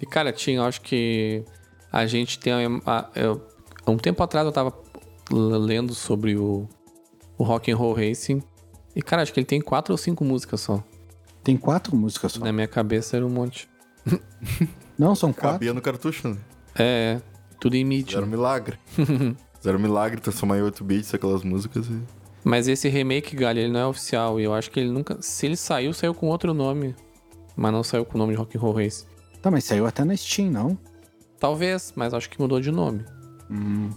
E, cara, tinha, eu acho que a gente tem. a- eu- há um tempo atrás eu tava lendo sobre o, o Rock and Roll Racing. E, cara, acho que ele tem quatro ou cinco músicas só. Tem quatro músicas só. Na minha cabeça era um monte. [LAUGHS] Não, são quatro. Cabia no cartucho, né? É, tudo em MIDI. Zero milagre. [LAUGHS] Zero milagre transformar em 8 bits aquelas músicas e. Mas esse remake, Galha, ele não é oficial. E eu acho que ele nunca. Se ele saiu, saiu com outro nome. Mas não saiu com o nome de Rock and Roll Racing. Tá, mas saiu até na Steam, não? Talvez, mas acho que mudou de nome.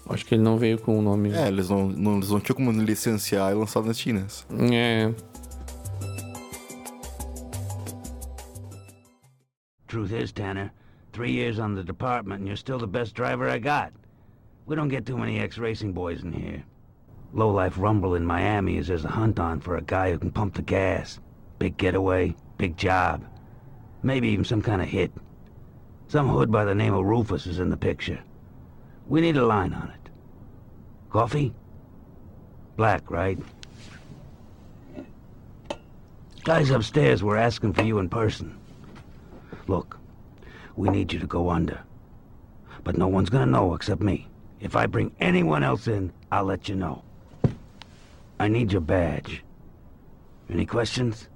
Acho que ele não veio com o nome. É, eles não, não, eles não tinham como licenciar e lançar nas Chinas. É. Truth is, Tanner, three years on the department and you're still the best driver I got. We don't get too many ex-racing boys in here. Low-life rumble in Miami is there's a hunt on for a guy who can pump the gas. Big getaway, big job. Maybe even some kind of hit. Some hood by the name of Rufus is in the picture. We need a line on it. Coffee? Black, right? Guys upstairs were asking for you in person. Look, we need you to go under. But no one's gonna know except me. If I bring anyone else in, I'll let you know. I need your badge. Any questions?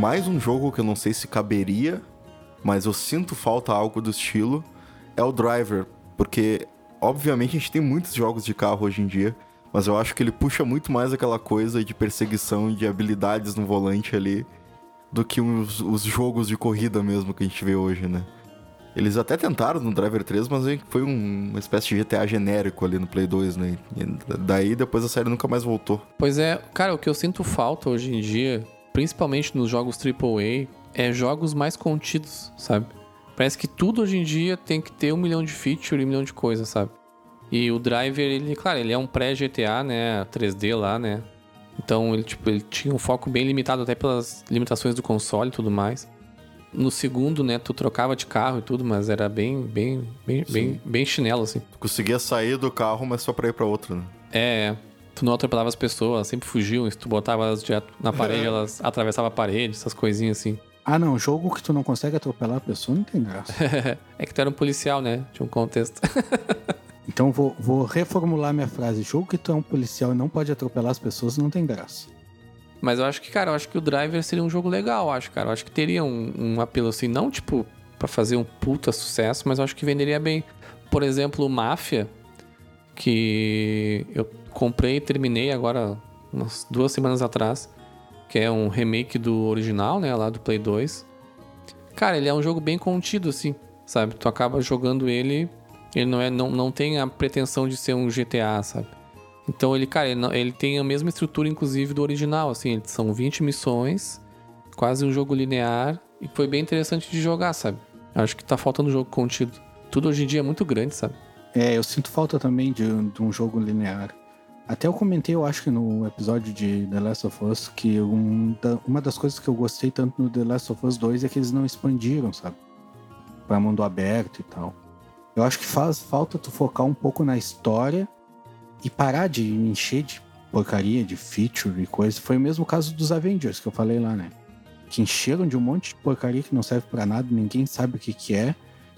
Mais um jogo que eu não sei se caberia, mas eu sinto falta algo do estilo, é o Driver, porque obviamente a gente tem muitos jogos de carro hoje em dia, mas eu acho que ele puxa muito mais aquela coisa de perseguição e de habilidades no volante ali do que os, os jogos de corrida mesmo que a gente vê hoje, né? Eles até tentaram no Driver 3, mas foi um- uma espécie de GTA genérico ali no Play 2, né? E daí depois a série nunca mais voltou. Pois é, cara, o que eu sinto falta hoje em dia, principalmente nos jogos AAA, é jogos mais contidos, sabe? Parece que tudo hoje em dia tem que ter um milhão de feature e um milhão de coisas, sabe? E o Driver, ele, claro, ele é um pré-GTA, né? 3D lá, né? Então, ele, tipo, ele tinha um foco bem limitado até pelas limitações do console e tudo mais. No segundo, né, tu trocava de carro e tudo, mas era bem, bem, bem, bem, bem chinelo, assim. Tu conseguia sair do carro, mas só pra ir pra outro, né? É, tu não atropelava as pessoas, sempre fugiam. Se tu botava elas direto na parede, [LAUGHS] elas atravessavam a parede, essas coisinhas assim. Ah, não, jogo que tu não consegue atropelar a pessoa não tem graça. [LAUGHS] é que tu era um policial, né? Tinha um contexto. [LAUGHS] Então vou, vou reformular minha frase. Jogo que tu é um policial e não pode atropelar as pessoas não tem graça. Mas eu acho que, cara, eu acho que o Driver seria um jogo legal, eu acho, cara. Eu acho que teria um, um apelo assim, não tipo pra fazer um puta sucesso, mas eu acho que venderia bem. Por exemplo, o Máfia, que eu comprei e terminei agora umas duas semanas atrás, que é um remake do original, né, lá do Play 2. Cara, ele é um jogo bem contido, assim, sabe? Tu acaba jogando ele, ele não, é, não, não tem a pretensão de ser um GTA, sabe? Então ele, cara, ele, ele tem a mesma estrutura, inclusive, do original, assim, são 20 missões, quase um jogo linear, e foi bem interessante de jogar, sabe? Acho que tá faltando jogo contido. Tudo hoje em dia é muito grande, sabe? É, eu sinto falta também de, de um jogo linear. Até eu comentei, eu acho que no episódio de The Last of Us, que um da- uma das coisas que eu gostei tanto no The Last of Us 2 é que eles não expandiram, sabe? Pra mundo aberto e tal. Eu acho que faz falta tu focar um pouco na história e parar de encher de porcaria, de feature e coisa. Foi o mesmo caso dos Avengers que eu falei lá, né? Que encheram de um monte de porcaria que não serve pra nada, ninguém sabe o que que é.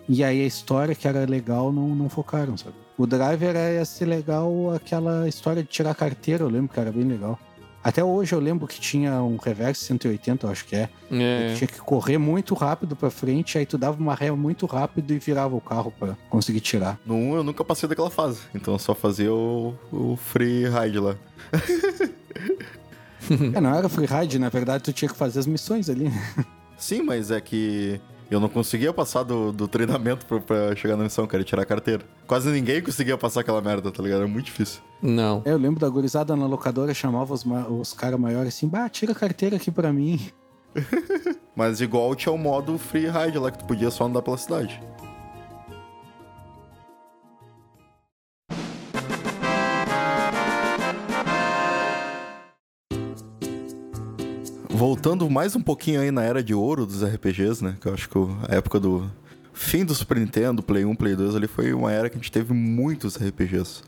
E aí a história que era legal não, não focaram, sabe? O Driver ia ser legal aquela história de tirar carteira, eu lembro que era bem legal. Até hoje eu lembro que tinha um reverse 180, eu acho que é. É. Tinha que correr muito rápido pra frente, aí tu dava uma ré muito rápido e virava o carro pra conseguir tirar. No 1 eu nunca passei daquela fase, então eu só fazia o, o free ride lá. [LAUGHS] é, não era freeride, na verdade tu tinha que fazer as missões ali. Sim, mas é que eu não conseguia passar do, do treinamento pra, pra chegar na missão, cara, e tirar a carteira. Quase ninguém conseguia passar aquela merda, tá ligado? Era muito difícil. Não. Eu lembro da gurizada na locadora chamava os, os caras maiores assim, bah, tira a carteira aqui pra mim. [LAUGHS] Mas igual tinha o modo free ride lá, que tu podia só andar pela cidade. Voltando mais um pouquinho aí na era de ouro dos RPGs, né? Que eu acho que a época do fim do Super Nintendo, Play 1, Play 2 ali foi uma era que a gente teve muitos RPGs.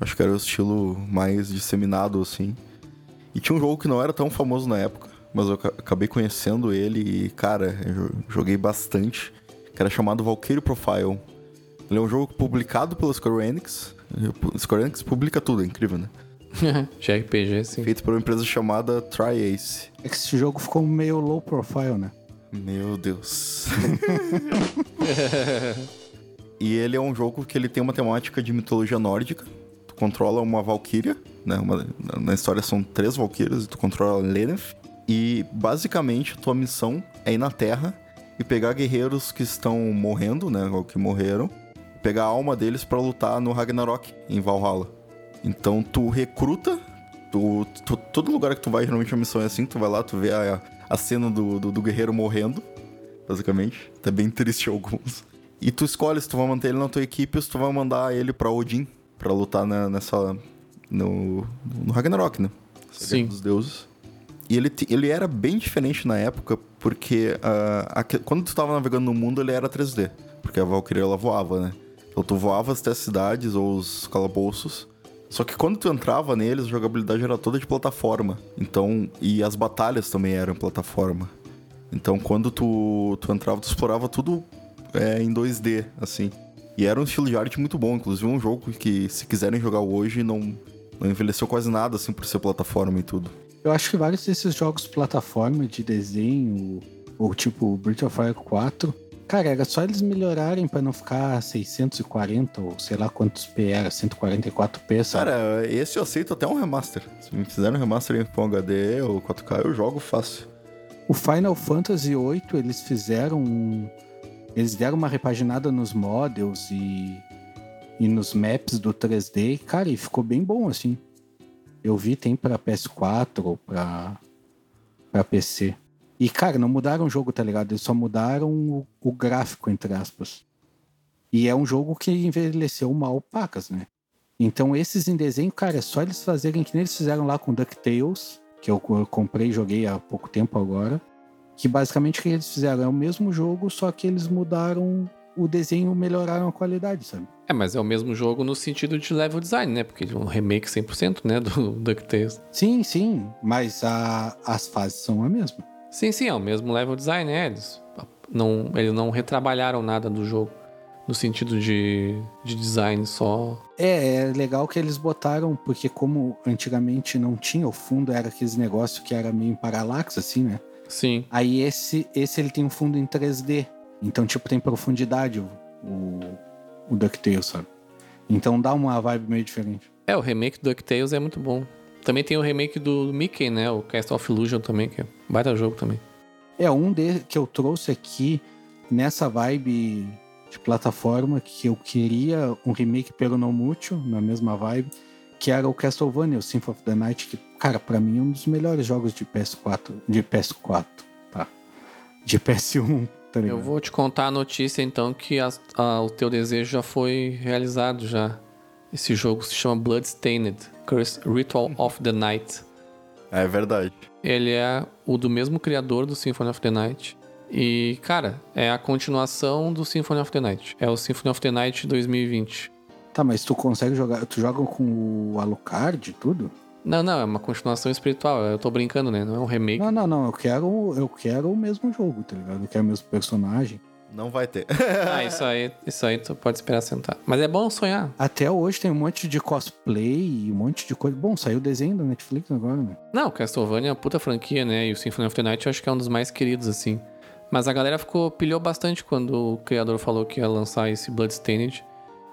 Acho que era o estilo mais disseminado, assim. E tinha um jogo que não era tão famoso na época, mas eu aca- acabei conhecendo ele e, cara, eu jo- joguei bastante, que era chamado Valkyrie Profile. Ele é um jogo publicado pela Square Enix. Square Enix publica tudo, é incrível, né? [LAUGHS] De RPG, sim. Feito por uma empresa chamada Tri-Ace. É que esse jogo ficou meio low profile, né? Meu Deus. [LAUGHS] e ele é um jogo que ele tem uma temática de mitologia nórdica. Tu controla uma valquíria, né? Uma- na história são três valquírias e tu controla Leneth. E basicamente a tua missão é ir na Terra e pegar guerreiros que estão morrendo, né? Ou que morreram. Pegar a alma deles pra lutar no Ragnarok, em Valhalla. Então tu recruta Tu, tu- todo lugar que tu vai, geralmente a missão é assim, tu vai lá, tu vê a, a cena do, do, do guerreiro morrendo, basicamente. Tá bem triste [LAUGHS] alguns. E tu escolhe se tu vai manter ele na tua equipe ou se tu vai mandar ele pra Odin, pra lutar na- nessa... No, no Ragnarok, né? Sim. dos deuses. E ele, ele era bem diferente na época, porque ah, aque- quando tu tava navegando no mundo, ele era 3D. Porque a Valkyrie, ela voava, né? Então tu voava até as cidades ou os calabouços, Só que quando tu entrava neles, a jogabilidade era toda de plataforma. Então, e as batalhas também eram plataforma. Então, quando tu, tu entrava, tu explorava tudo é, em 2D, assim. E era um estilo de arte muito bom, inclusive um jogo que, se quiserem jogar hoje, não, não envelheceu quase nada, assim, por ser plataforma e tudo. Eu acho que vários desses jogos plataforma de desenho, ou tipo Breath of Fire 4, cara, era só eles melhorarem pra não ficar 640 ou sei lá quantos P era, 144p, sabe? Cara, esse eu aceito até um remaster. Se me fizeram um remaster em Full HD ou 4K, eu jogo fácil. O Final Fantasy VIII, eles fizeram. um- Eles deram uma repaginada nos models e, e nos maps do 3D. Cara, e ficou bem bom assim. Eu vi, tem pra PS4 ou pra, pra PC. E, cara, não mudaram o jogo, tá ligado? Eles só mudaram o, o gráfico, entre aspas. E é um jogo que envelheceu mal pacas, né? Então, esses em desenho, cara, é só eles fazerem que nem eles fizeram lá com DuckTales, que eu, eu comprei e joguei há pouco tempo agora. Que basicamente o que eles fizeram é o mesmo jogo, só que eles mudaram o desenho, melhoraram a qualidade, sabe? É, mas é o mesmo jogo no sentido de level design, né? Porque é um remake 100%, né, do [LAUGHS] DuckTales. Sim, sim, mas a- as fases são a mesma. Sim, sim, é o mesmo level design, né? Eles não, eles não retrabalharam nada do jogo no sentido de, de design só. É, é legal que eles botaram, porque como antigamente não tinha, o fundo era aqueles negócio que era meio em paralaxe, assim, né? Sim. Aí esse, esse ele tem um fundo em 3D. Então, tipo, tem profundidade o, o, o DuckTales, sabe? Então dá uma vibe meio diferente. É, o remake do DuckTales é muito bom. Também tem o remake do Mickey, né? O Castle of Illusion também, que é um baita jogo também. É, um de, que eu trouxe aqui nessa vibe de plataforma que eu queria um remake pelo Mucho, na mesma vibe, que era o Castlevania, o Symphony of the Night, que, cara, pra mim é um dos melhores jogos de PS4, de PS4, tá? De PS1, tá ligado? Eu vou te contar a notícia então que as- a- o teu desejo já foi realizado já. Esse jogo se chama Bloodstained Curse Ritual of the Night. É verdade. Ele é o do mesmo criador do Symphony of the Night. E, cara, é a continuação do Symphony of the Night. É o Symphony of the Night 2020. Tá, mas tu consegue jogar, tu joga com o Alucard e tudo? Não, não, é uma continuação espiritual. Eu tô brincando, né? Não é um remake. Não, não, não, eu quero, eu quero o mesmo jogo, tá ligado? Eu quero o mesmo personagem. Não vai ter. [LAUGHS] Ah, isso aí, isso aí tu pode esperar sentar. Mas é bom sonhar. Até hoje tem um monte de cosplay e um monte de coisa. Bom, saiu o desenho da Netflix agora, né? Não, Castlevania é uma puta franquia, né? E o Symphony of the Night eu acho que é um dos mais queridos, assim. Mas a galera ficou, pilhou bastante quando o criador falou que ia lançar esse Bloodstained.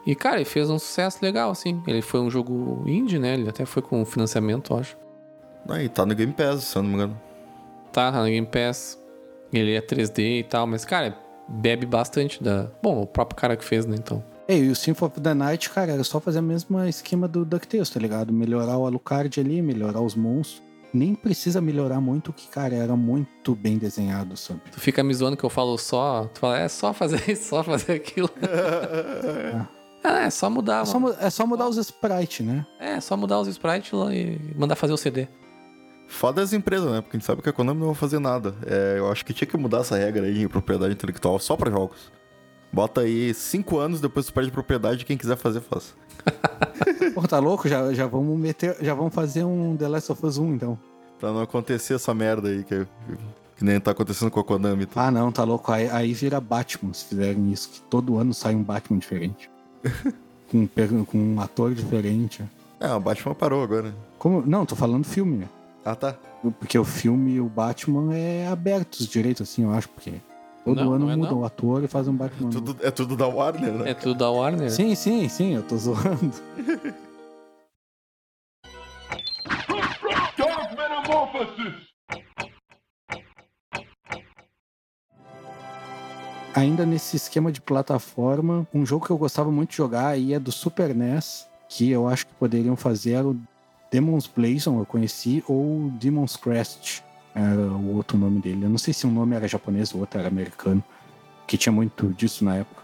E, cara, ele fez um sucesso legal, assim. Ele foi um jogo indie, né? Ele até foi com financiamento, eu acho. Aí, tá no Game Pass, se eu não me engano. Tá, tá no Game Pass. Ele é 3D e tal, mas, cara, bebe bastante da... Bom, o próprio cara que fez, né, então. É, e o Symphony of the Night, cara, era só fazer a mesma esquema do DuckTales, tá ligado? Melhorar o Alucard ali, melhorar os monstros. Nem precisa melhorar muito, que, cara, era muito bem desenhado, sabe? Tu fica me zoando que eu falo só... Tu fala, é só fazer isso, [LAUGHS] só fazer aquilo. [LAUGHS] é, é só mudar, É só, é só mudar os sprites, né? É, só mudar os sprites e mandar fazer o CD. Foda as empresas, né? Porque a gente sabe que a Konami não vai fazer nada. É, eu acho que tinha que mudar essa regra aí de propriedade intelectual só pra jogos. Bota aí cinco anos, depois tu perde propriedade, quem quiser fazer, faz. [LAUGHS] Pô, tá louco? Já, já vamos meter. Já vamos fazer um The Last of Us 1, então. Pra não acontecer essa merda aí que, que nem tá acontecendo com a Konami. Tá? Ah, não, tá louco. Aí, aí vira Batman se fizerem isso, que todo ano sai um Batman diferente. [LAUGHS] com, um com um ator diferente. É, o Batman parou agora. Como? Não, tô falando filme, né? Ah, tá. Porque o filme e o Batman é aberto os direitos, assim, eu acho, porque todo Não, ano não é muda não. o ator e faz um Batman. novo. Tudo, é tudo da Warner, né? É tudo da Warner. Sim, sim, sim, eu tô [LAUGHS] zoando. Ainda nesse esquema de plataforma, um jogo que eu gostava muito de jogar aí é do Super NES, que eu acho que poderiam fazer era o Demon's Blazon, eu conheci, ou Demon's Crest, era o outro nome dele. Eu não sei se um nome era japonês ou outro era americano, que tinha muito disso na época.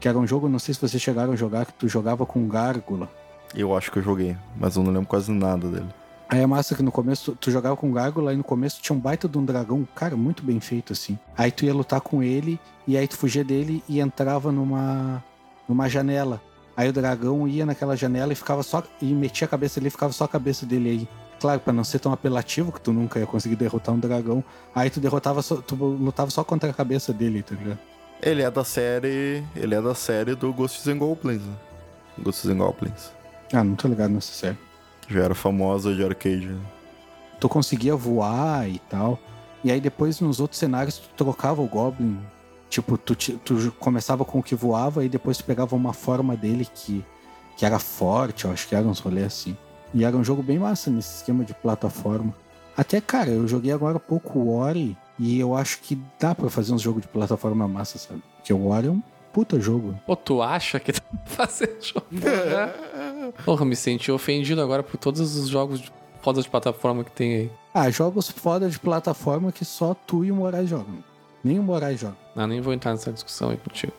Que era um jogo, não sei se vocês chegaram a jogar, que tu jogava com gárgula. Eu acho que eu joguei, mas eu não lembro quase nada dele. Aí é massa que no começo tu, tu jogava com gárgula e no começo tinha um baita de um dragão, cara, muito bem feito assim. Aí tu ia lutar com ele e aí tu fugia dele e entrava numa numa janela. Aí o dragão ia naquela janela e ficava só. E metia a cabeça ali e ficava só a cabeça dele aí. Claro, pra não ser tão apelativo, que tu nunca ia conseguir derrotar um dragão. Aí tu derrotava só, tu lutava só contra a cabeça dele, tá ligado? Ele é da série. Ele é da série do Ghosts and Goblins, né? Ghosts and Goblins. Ah, não tô ligado nessa série. Já era famosa de arcade. né? Tu conseguia voar e tal. E aí depois nos outros cenários tu trocava o Goblin. Tipo, tu, tu começava com o que voava e depois tu pegava uma forma dele que, que era forte, eu acho que era uns rolês assim. E era um jogo bem massa nesse esquema de plataforma. Até, cara, eu joguei agora há pouco o Ori e eu acho que dá pra fazer uns jogos de plataforma massa, sabe? Porque o Ori é um puta jogo. Pô, tu acha que [LAUGHS] dá pra fazer jogo? né? Porra, me senti ofendido agora por todos os jogos de fodas de plataforma que tem aí. Ah, jogos foda de plataforma que só tu e o Moraes jogam. Nem o Moraes joga. Ah, nem vou entrar nessa discussão aí contigo.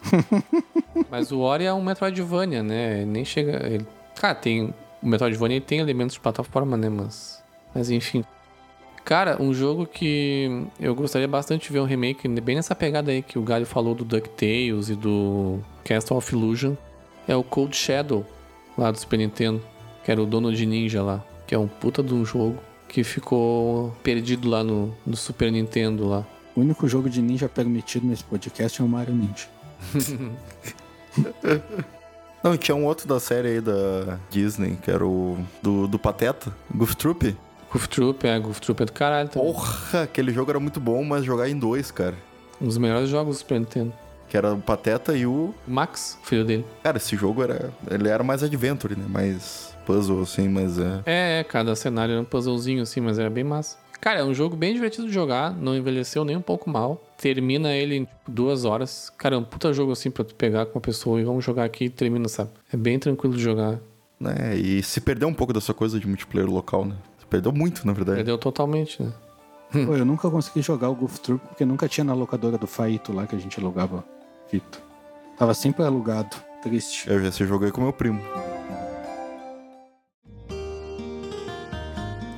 [LAUGHS] Mas o Ori é um Metroidvania, né? Nem chega. Ele... Cara, tem. O Metroidvania tem elementos de plataforma, né? Mas. Mas enfim. Cara, um jogo que eu gostaria bastante de ver um remake, bem nessa pegada aí que o Galho falou do DuckTales e do Castle of Illusion, é o Cold Shadow, lá do Super Nintendo, que era o dono de Ninja lá, que é um puta de um jogo que ficou perdido lá no, no Super Nintendo lá. O único jogo de ninja permitido nesse podcast é o Mario Ninja. [LAUGHS] Não, e tinha um outro da série aí da Disney, que era o. do, do Pateta, Goof Troop. Goof Troop, é, Goof Troop é do caralho também. Porra, aquele jogo era muito bom, mas jogar em dois, cara. Um dos melhores jogos do Super Nintendo. Que era o Pateta e o. O Max, filho dele. Cara, esse jogo era. Ele era mais adventure, né? Mais puzzle, assim, mas é. É, é, cada cenário era um puzzlezinho assim, mas era bem massa. Cara, é um jogo bem divertido de jogar, não envelheceu nem um pouco mal. Termina ele em tipo, duas horas. Cara, é um puta jogo assim pra tu pegar com uma pessoa e vamos jogar aqui e termina, sabe? É bem tranquilo de jogar. né? E se perdeu um pouco dessa coisa de multiplayer local, né? Se perdeu muito, na verdade. Perdeu totalmente, né? Pô, eu nunca consegui jogar o Goof Troop porque nunca tinha na locadora do Faito lá que a gente alugava fita. Tava sempre alugado. Triste. Eu já esse jogo aí com meu primo.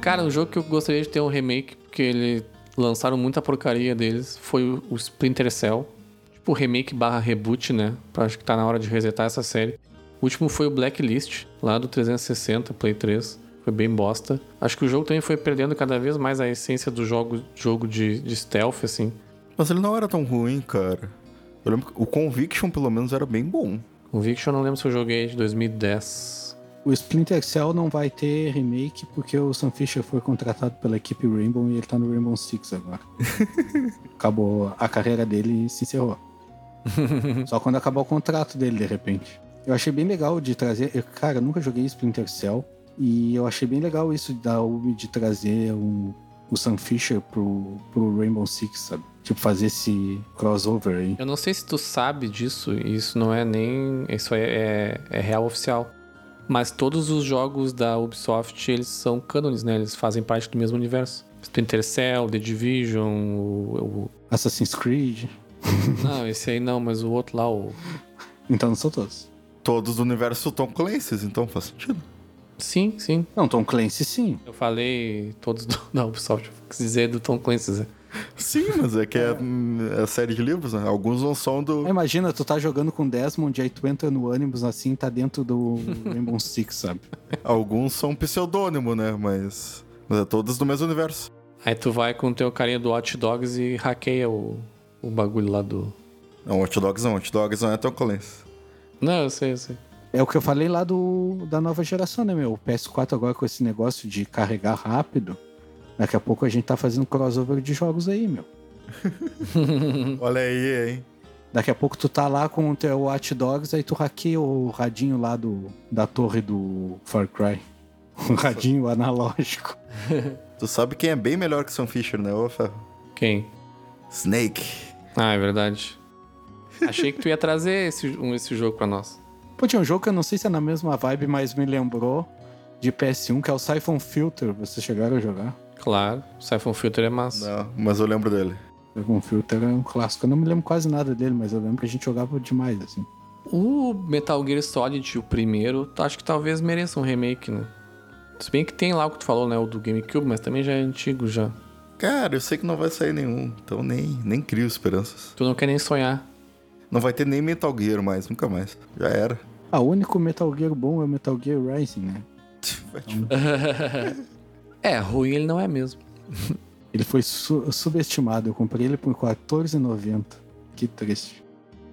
Cara, um jogo que eu gostaria de ter um remake, porque eles lançaram muita porcaria deles, foi o- o Splinter Cell. Tipo, remake barra reboot, né? Acho que tá na hora de resetar essa série. O último foi o Blacklist, lá do 360, Play 3. Foi bem bosta. Acho que o jogo também foi perdendo cada vez mais a essência do jogo, jogo de, de stealth, assim. Mas ele não era tão ruim, cara. Eu lembro que o Conviction, pelo menos, era bem bom. Conviction, eu não lembro se eu joguei de 2010. O Splinter Cell não vai ter remake porque o Sam Fisher foi contratado pela equipe Rainbow e ele tá no Rainbow Six agora. [LAUGHS] Acabou a carreira dele e se encerrou. [LAUGHS] Só quando acabar o contrato dele, de repente. Eu achei bem legal de trazer. eu- cara, eu nunca joguei Splinter Cell. E eu achei bem legal isso da Ubi de trazer um- o Sam Fisher pro, pro Rainbow Six, sabe? Tipo, fazer esse crossover aí. Eu não sei se tu sabe disso, e isso não é nem. Isso é, é, é real oficial. Mas todos os jogos da Ubisoft, eles são cânones, né? Eles fazem parte do mesmo universo. Splinter Cell, The Division, o... o- Assassin's Creed. [LAUGHS] Não, esse aí não, mas o outro lá, o... Então não são todos. Todos do universo Tom Clancy's, então faz sentido. Sim, sim. Não, Tom Clancy sim. Eu falei todos do, [LAUGHS] da Ubisoft. Quis dizer do Tom Clancy, né? Sim, mas é que é, é a série de livros, né? Alguns não são do. Imagina, tu tá jogando com Desmond, aí tu entra no ônibus assim, tá dentro do Rainbow Six, sabe? Alguns são pseudônimo, né? Mas. Mas é todos do mesmo universo. Aí tu vai com o teu carinha do Hot Dogs e hackeia o, o bagulho lá do... Não, Hot Dogs não. Hot Dogs não é Tom Clancy. Não, eu sei, eu sei. É o que eu falei lá do, da nova geração, né, meu? O PS4 agora com esse negócio de carregar rápido. Daqui a pouco a gente tá fazendo crossover de jogos aí, meu. [LAUGHS] Olha aí, hein? Daqui a pouco tu tá lá com o teu Watch Dogs, aí tu hackeia o radinho lá do, da torre do Far Cry. O radinho analógico. [LAUGHS] Tu sabe quem é bem melhor que Sam Fisher, né, ô Ferro? Quem? Snake. Ah, é verdade. Achei que tu ia trazer esse, um, esse jogo pra nós. Pô, tinha um jogo que eu não sei se é na mesma vibe, mas me lembrou de PS1, que é o Siphon Filter. Vocês chegaram a jogar? Claro, o Siphon Filter é massa. Não, mas eu lembro dele. Siphon Filter é um clássico. Eu não me lembro quase nada dele, mas eu lembro que a gente jogava demais, assim. O Metal Gear Solid, o primeiro, acho que talvez mereça um remake, né? Se bem que tem lá o que tu falou, né? O do GameCube, mas também já é antigo já. Cara, eu sei que não vai sair nenhum, então nem, nem crio esperanças. Tu não quer nem sonhar. Não vai ter nem Metal Gear mais, nunca mais. Já era. Ah, o único Metal Gear bom é o Metal Gear Rising, né? [LAUGHS] [LAUGHS] é, ruim ele não é mesmo. [LAUGHS] Ele foi su subestimado. Eu comprei ele por R$14,90. Que triste.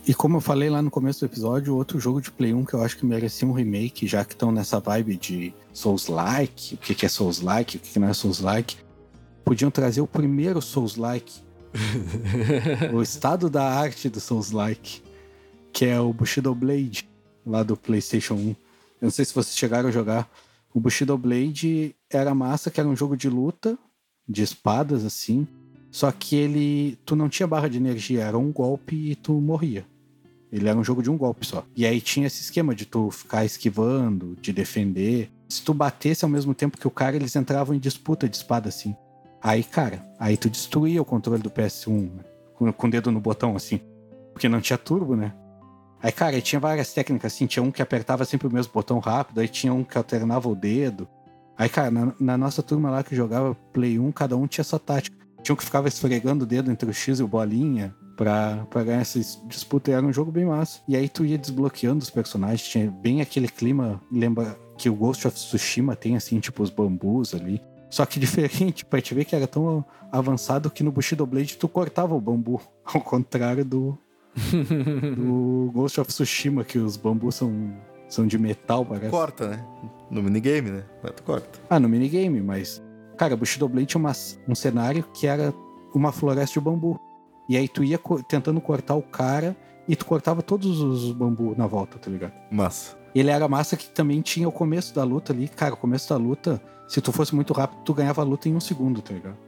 E como eu falei lá no começo do episódio, outro jogo de Play 1 que eu acho que merecia um remake, já que estão nessa vibe de Souls-like, o que, é Souls-like, o que, que não é Souls-like, podiam trazer o primeiro Souls-like. [LAUGHS] o estado da arte do Souls-like, que é o Bushido Blade, lá do PlayStation 1. Eu não sei se vocês chegaram a jogar. O Bushido Blade era massa, que era um jogo de luta, de espadas, assim. Só que ele. Tu não tinha barra de energia, era um golpe e tu morria. Ele era um jogo de um golpe só. E aí tinha esse esquema de tu ficar esquivando, de defender. Se tu batesse ao mesmo tempo que o cara, eles entravam em disputa de espada, assim. Aí, cara, aí tu destruía o controle do PS1 né? com, com o dedo no botão, assim. Porque não tinha turbo, né? Aí, cara, tinha várias técnicas, assim. Tinha um que apertava sempre o mesmo botão rápido, aí tinha um que alternava o dedo. Aí, cara, na, na nossa turma lá que jogava Play 1, cada um tinha sua tática. Tinha um que ficava esfregando o dedo entre o X e o bolinha pra, pra ganhar essa disputa. E era um jogo bem massa. E aí tu ia desbloqueando os personagens. Tinha bem aquele clima, lembra que o Ghost of Tsushima tem, assim, tipo os bambus ali. Só que [LAUGHS] diferente, pra te ver que era tão avançado que no Bushido Blade tu cortava o bambu. [LAUGHS] Ao contrário do, [LAUGHS] do Ghost of Tsushima, que os bambus são, são de metal, parece. Corta, né? No minigame, né? Mas tu corta. Ah, no minigame, mas. Cara, Bushido Blade tinha uma, um cenário que era uma floresta de bambu. E aí tu ia co tentando cortar o cara e tu cortava todos os bambus na volta, tá ligado? Massa. Ele era massa que também tinha o começo da luta ali. Cara, o começo da luta, se tu fosse muito rápido, tu ganhava a luta em um segundo, tá ligado?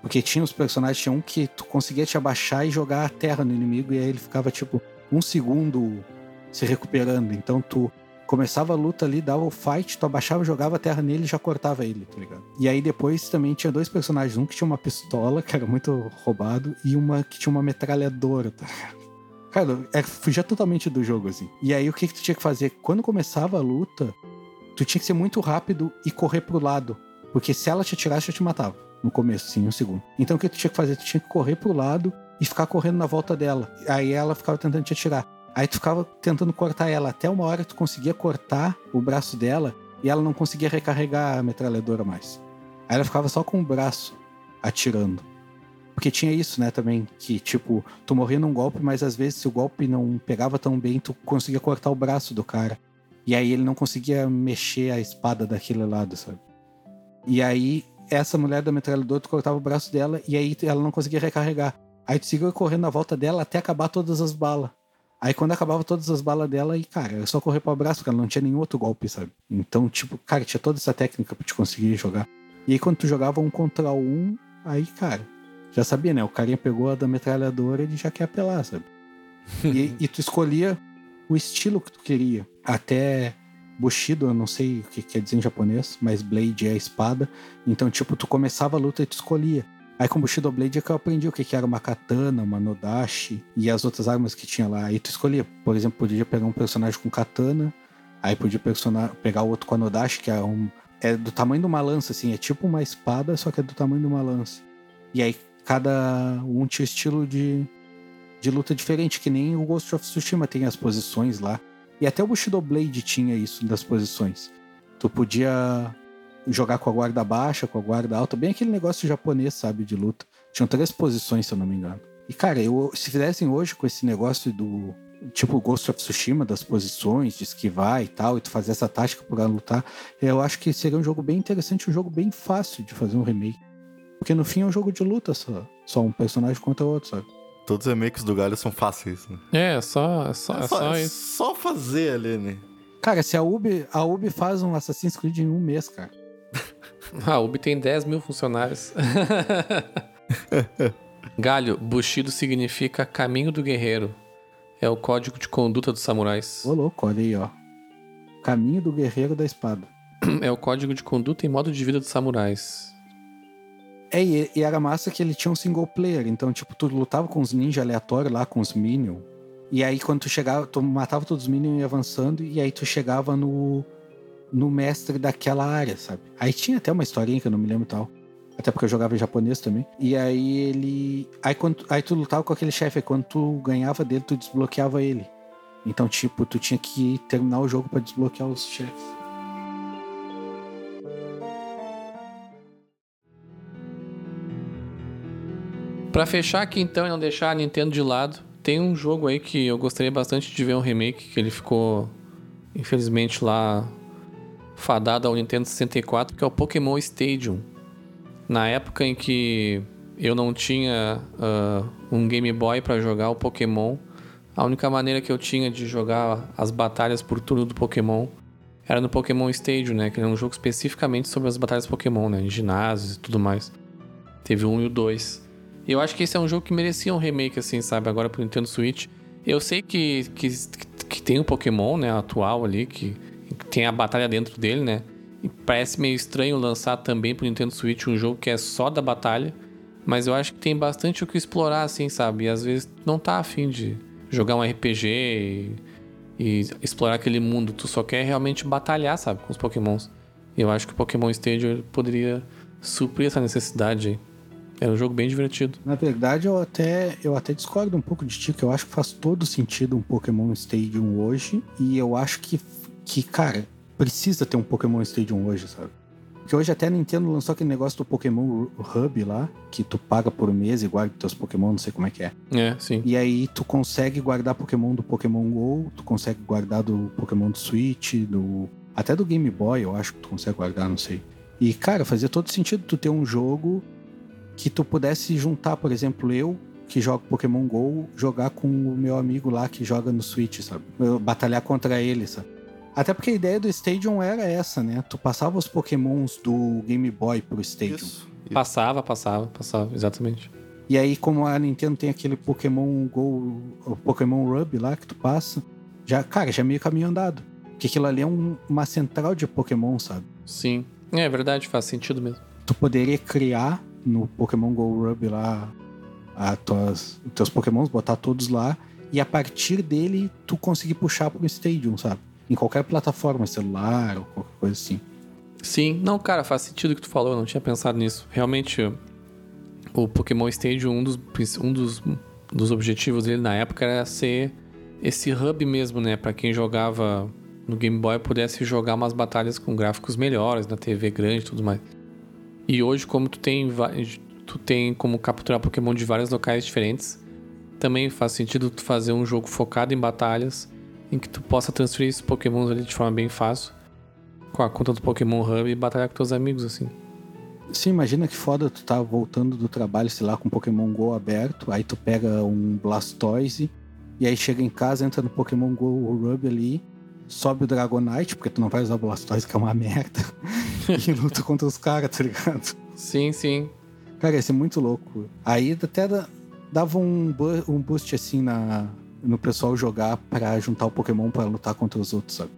Porque tinha os personagens, tinha um que tu conseguia te abaixar e jogar a terra no inimigo, e aí ele ficava tipo um segundo se recuperando. Então tu começava a luta ali, dava o fight, tu abaixava, jogava a terra nele e já cortava ele, tá ligado? E aí depois também tinha dois personagens, um que tinha uma pistola, que era muito roubado, e uma que tinha uma metralhadora, tá ligado? Cara, é, fugia totalmente do jogo, assim. E aí o que, que tu tinha que fazer? Quando começava a luta, tu tinha que ser muito rápido e correr pro lado. Porque se ela te atirasse, eu te matava. No começo, sim, um segundo. Então o que tu tinha que fazer? Tu tinha que correr pro lado e ficar correndo na volta dela. Aí ela ficava tentando te atirar. Aí tu ficava tentando cortar ela. Até uma hora tu conseguia cortar o braço dela e ela não conseguia recarregar a metralhadora mais. Aí ela ficava só com o braço atirando. Porque tinha isso, né, também, que tipo, tu morria num golpe, mas às vezes se o golpe não pegava tão bem, tu conseguia cortar o braço do cara. E aí ele não conseguia mexer a espada daquele lado, sabe? E aí essa mulher da metralhadora, tu cortava o braço dela e aí ela não conseguia recarregar. Aí tu seguia correndo na volta dela até acabar todas as balas. Aí quando acabava todas as balas dela, aí, cara, eu só correr para o braço, porque ela não tinha nenhum outro golpe, sabe? Então, tipo, cara, tinha toda essa técnica pra te conseguir jogar. E aí quando tu jogava um contra um, aí, cara, já sabia, né? O carinha pegou a da metralhadora e ele já quer apelar, sabe? e, [LAUGHS] e tu escolhia o estilo que tu queria. Até Bushido, eu não sei o que quer dizer em japonês, mas Blade é a espada. Então, tipo, tu começava a luta e tu escolhia. Aí com Bushido Blade é que eu aprendi o que, que era uma katana, uma nodashi e as outras armas que tinha lá. Aí tu escolhia, por exemplo, podia pegar um personagem com katana, aí podia pegar o outro com a nodashi, que é, um, é do tamanho de uma lança, assim, é tipo uma espada, só que é do tamanho de uma lança. E aí cada um tinha estilo de, de luta diferente, que nem o Ghost of Tsushima tem as posições lá. E até o Bushido Blade tinha isso das posições. Tu podia jogar com a guarda baixa, com a guarda alta, bem aquele negócio japonês, sabe, de luta. Tinham três posições, se eu não me engano. E, cara, eu, se fizessem hoje com esse negócio do. Tipo Ghost of Tsushima, das posições, de esquivar e tal, e tu fazer essa tática pra lutar, eu acho que seria um jogo bem interessante, um jogo bem fácil de fazer um remake. Porque no fim é um jogo de luta só. Só um personagem contra o outro, sabe? Todos os remakes do Galho são fáceis, né? É, só, é só, É é só, só é só fazer ali, né? Cara, se a Ubi, a Ubi faz um Assassin's Creed em um mês, cara. [LAUGHS] A Ubi tem 10 mil funcionários. [LAUGHS] Galho, Bushido significa caminho do guerreiro. É o código de conduta dos samurais. Ô louco, olha aí, ó. Caminho do Guerreiro da Espada. [CLEARS THROAT] É o código de conduta e modo de vida dos samurais. É, e, e era massa que ele tinha um single player, então, tipo, tu lutava com os ninjas aleatórios lá, com os minions. E aí, quando tu chegava, tu matava todos os minions e ia avançando, e aí tu chegava no, no mestre daquela área, sabe? Aí tinha até uma historinha que eu não me lembro tal. Até porque eu jogava em japonês também. E aí ele. Aí, quando, aí tu lutava com aquele chefe, aí quando tu ganhava dele, tu desbloqueava ele. Então, tipo, tu tinha que terminar o jogo pra desbloquear os chefes. Pra fechar aqui então e não deixar a Nintendo de lado, tem um jogo aí que eu gostaria bastante de ver um remake, que ele ficou, infelizmente, lá fadado ao Nintendo 64, que é o Pokémon Stadium. Na época em que eu não tinha uh, um Game Boy para jogar o Pokémon, a única maneira que eu tinha de jogar as batalhas por turno do Pokémon era no Pokémon Stadium, né? Que era um jogo especificamente sobre as batalhas Pokémon, né? Em ginásios e tudo mais. Teve 1 e o 2. E eu acho que esse é um jogo que merecia um remake, assim, sabe? Agora pro Nintendo Switch. Eu sei que, que, que tem o Pokémon, né? Atual ali, que tem a batalha dentro dele, né? E parece meio estranho lançar também pro Nintendo Switch um jogo que é só da batalha. Mas eu acho que tem bastante o que explorar, assim, sabe? E às vezes não tá afim de jogar um RPG e, e explorar aquele mundo. Tu só quer realmente batalhar, sabe? Com os Pokémons. E eu acho que o Pokémon Stadium poderia suprir essa necessidade aí. Era um jogo bem divertido. Na verdade, eu até, eu até discordo um pouco de ti, que eu acho que faz todo sentido um Pokémon Stadium hoje. E eu acho que, que cara, precisa ter um Pokémon Stadium hoje, sabe? Porque hoje até a Nintendo lançou aquele negócio do Pokémon Hub lá, que tu paga por mês e guarda teus Pokémon, não sei como é que é. É, sim. E aí tu consegue guardar Pokémon do Pokémon GO, tu consegue guardar do Pokémon do Switch, do. Até do Game Boy, eu acho que tu consegue guardar, não sei. E, cara, fazia todo sentido tu ter um jogo que tu pudesse juntar, por exemplo, eu, que jogo Pokémon GO, jogar com o meu amigo lá que joga no Switch, sabe? Eu batalhar contra ele, sabe? Até porque a ideia do Stadium era essa, né? Tu passava os Pokémons do Game Boy pro Stadium. Isso. Passava, passava, passava, exatamente. E aí, como a Nintendo tem aquele Pokémon Go, o Pokémon Rub lá que tu passa, já, cara, já é meio caminho andado. Porque aquilo ali é um- uma central de Pokémon, sabe? Sim. É verdade, faz sentido mesmo. Tu poderia criar no Pokémon Go Rub lá a tuas, os teus Pokémons, botar todos lá, e a partir dele tu conseguir puxar pro Stadium, sabe? Em qualquer plataforma, celular ou qualquer coisa assim. Sim, não, cara, faz sentido o que tu falou, eu não tinha pensado nisso. Realmente, o Pokémon Stadium, um dos, um dos, dos objetivos dele na época era ser esse hub mesmo, né? Pra quem jogava no Game Boy pudesse jogar umas batalhas com gráficos melhores, na TV grande e tudo mais. E hoje, como tu tem, tu tem como capturar Pokémon de vários locais diferentes, também faz sentido tu fazer um jogo focado em batalhas, em que tu possa transferir esses Pokémons ali de forma bem fácil com a conta do Pokémon Hub e batalhar com teus amigos, assim. Sim, imagina que foda tu tá voltando do trabalho, sei lá, com Pokémon GO aberto, aí tu pega um Blastoise, e aí chega em casa, entra no Pokémon GO Rub ali, sobe o Dragonite, porque tu não vai usar o Blastoise, que é uma [LAUGHS] merda, e luta contra os caras, tá ligado? Sim, sim. Cara, ia ser muito louco. Aí até da- dava um, bu- um boost assim na, no pessoal jogar pra juntar o Pokémon pra lutar contra os outros, sabe?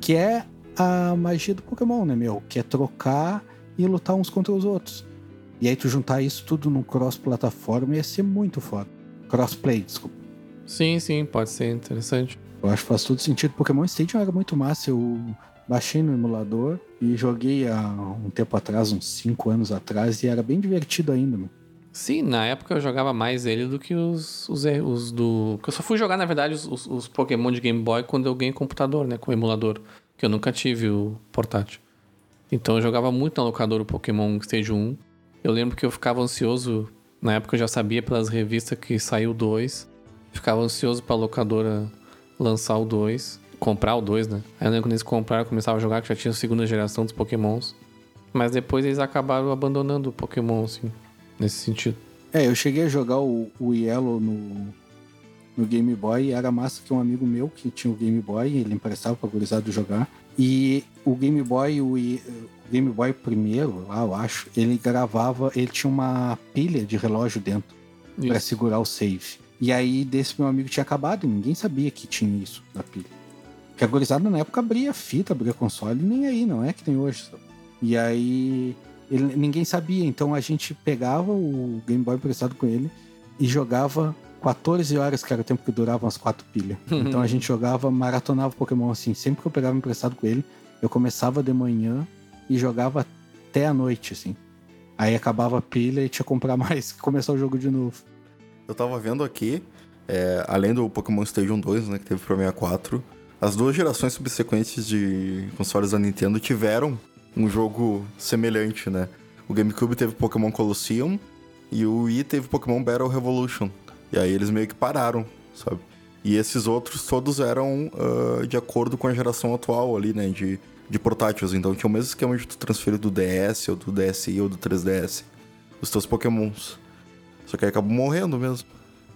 Que é a magia do Pokémon, né, meu? Que é trocar e lutar uns contra os outros. E aí tu juntar isso tudo num cross-plataforma ia ser muito foda. Crossplay, desculpa. Sim, sim, pode ser interessante. Eu acho que faz todo sentido. Pokémon Stadium era muito massa. Eu baixei no emulador e joguei há um tempo atrás, uns 5 anos atrás, e era bem divertido ainda, meu. Sim, na época eu jogava mais ele do que os, os, os do. Eu só fui jogar, na verdade, os, os, Pokémon de Game Boy quando eu ganhei computador, né? Com emulador. Que eu nunca tive o portátil. Então eu jogava muito na locadora o Pokémon Stage 1. Eu lembro que eu ficava ansioso. Na época eu já sabia pelas revistas que saiu o 2. Ficava ansioso pra locadora lançar o 2. Comprar o 2, né? Aí eu lembro quando eles compraram, eu começava a jogar, que já tinha a segunda geração dos Pokémons. Mas depois eles acabaram abandonando o Pokémon, assim, nesse sentido. É, eu cheguei a jogar o, o Yellow no, no Game Boy e era massa que um amigo meu que tinha o Game Boy, ele emprestava pra gurizada jogar. E o Game Boy, o, o Game Boy primeiro, lá eu acho, ele gravava, ele tinha uma pilha de relógio dentro pra Isso. segurar o save. E aí desse meu amigo tinha acabado e ninguém sabia que tinha isso na pilha. Porque a gurizada na época abria fita, abria console, nem aí, não é que tem hoje. sabe? E aí ele- ninguém sabia, então a gente pegava o Game Boy emprestado com ele e jogava 14 horas, que era o tempo que duravam as quatro pilhas. [LAUGHS] Então a gente jogava, maratonava Pokémon assim. Sempre que eu pegava emprestado com ele, eu começava de manhã e jogava até a noite, assim. Aí acabava a pilha e tinha que comprar [LAUGHS] mais e começar o jogo de novo. Eu tava vendo aqui, É, além do Pokémon Stadium 2, né, que teve pro 64, as duas gerações subsequentes de consoles da Nintendo tiveram um jogo semelhante, né? O GameCube teve Pokémon Colosseum e o Wii teve Pokémon Battle Revolution. E aí eles meio que pararam, sabe? E esses outros todos eram uh, de acordo com a geração atual ali, né? De, de portáteis. Então tinha o mesmo esquema de tu transferir do DS, ou do DSi, ou do 3DS. Os teus Pokémons. Só que aí acabou morrendo mesmo.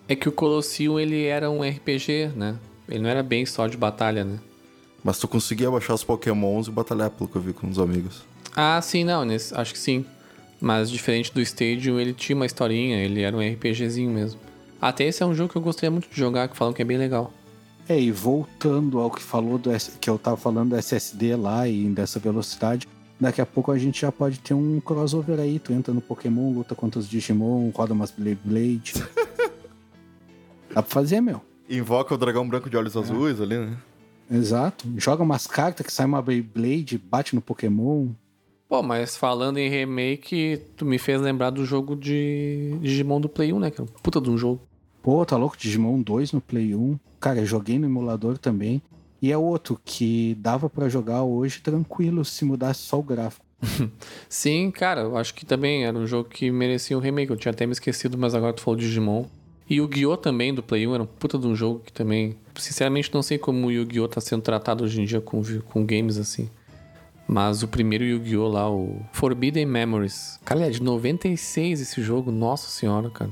É que o Colosseum, ele era um RPG, né? Ele não era bem só de batalha, né? Mas tu conseguia baixar os Pokémons e batalhar, pelo que eu vi com os amigos. Ah, sim, não, nesse, acho que sim. Mas diferente do Stadium, ele tinha uma historinha, ele era um RPGzinho mesmo. Até esse é um jogo que eu gostaria muito de jogar, que falam que é bem legal. É, e voltando ao que falou do S- que eu tava falando do SSD lá e dessa velocidade, daqui a pouco a gente já pode ter um crossover aí. Tu entra no Pokémon, luta contra os Digimon, roda umas Blade Blade. [LAUGHS] Dá pra fazer, meu. Invoca o dragão branco de olhos azuis ali, né? Exato. Joga umas cartas que sai uma Beyblade, bate no Pokémon. Pô, mas falando em remake, tu me fez lembrar do jogo de Digimon do Play 1, né? Que é um puta de um jogo. Pô, tá louco? Digimon 2 no Play 1. Cara, eu joguei no emulador também. E é outro que dava pra jogar hoje tranquilo se mudasse só o gráfico. [LAUGHS] Sim, cara, eu acho que também era um jogo que merecia um remake. Eu tinha até me esquecido, mas agora tu falou de Digimon. E o Yu-Gi-Oh! também, do Play 1, era um puta de um jogo que também... Sinceramente, não sei como o Yu-Gi-Oh! tá sendo tratado hoje em dia com, com games assim. Mas o primeiro Yu-Gi-Oh! lá, o Forbidden Memories. Cara, ele é de 96 esse jogo, nossa senhora, cara.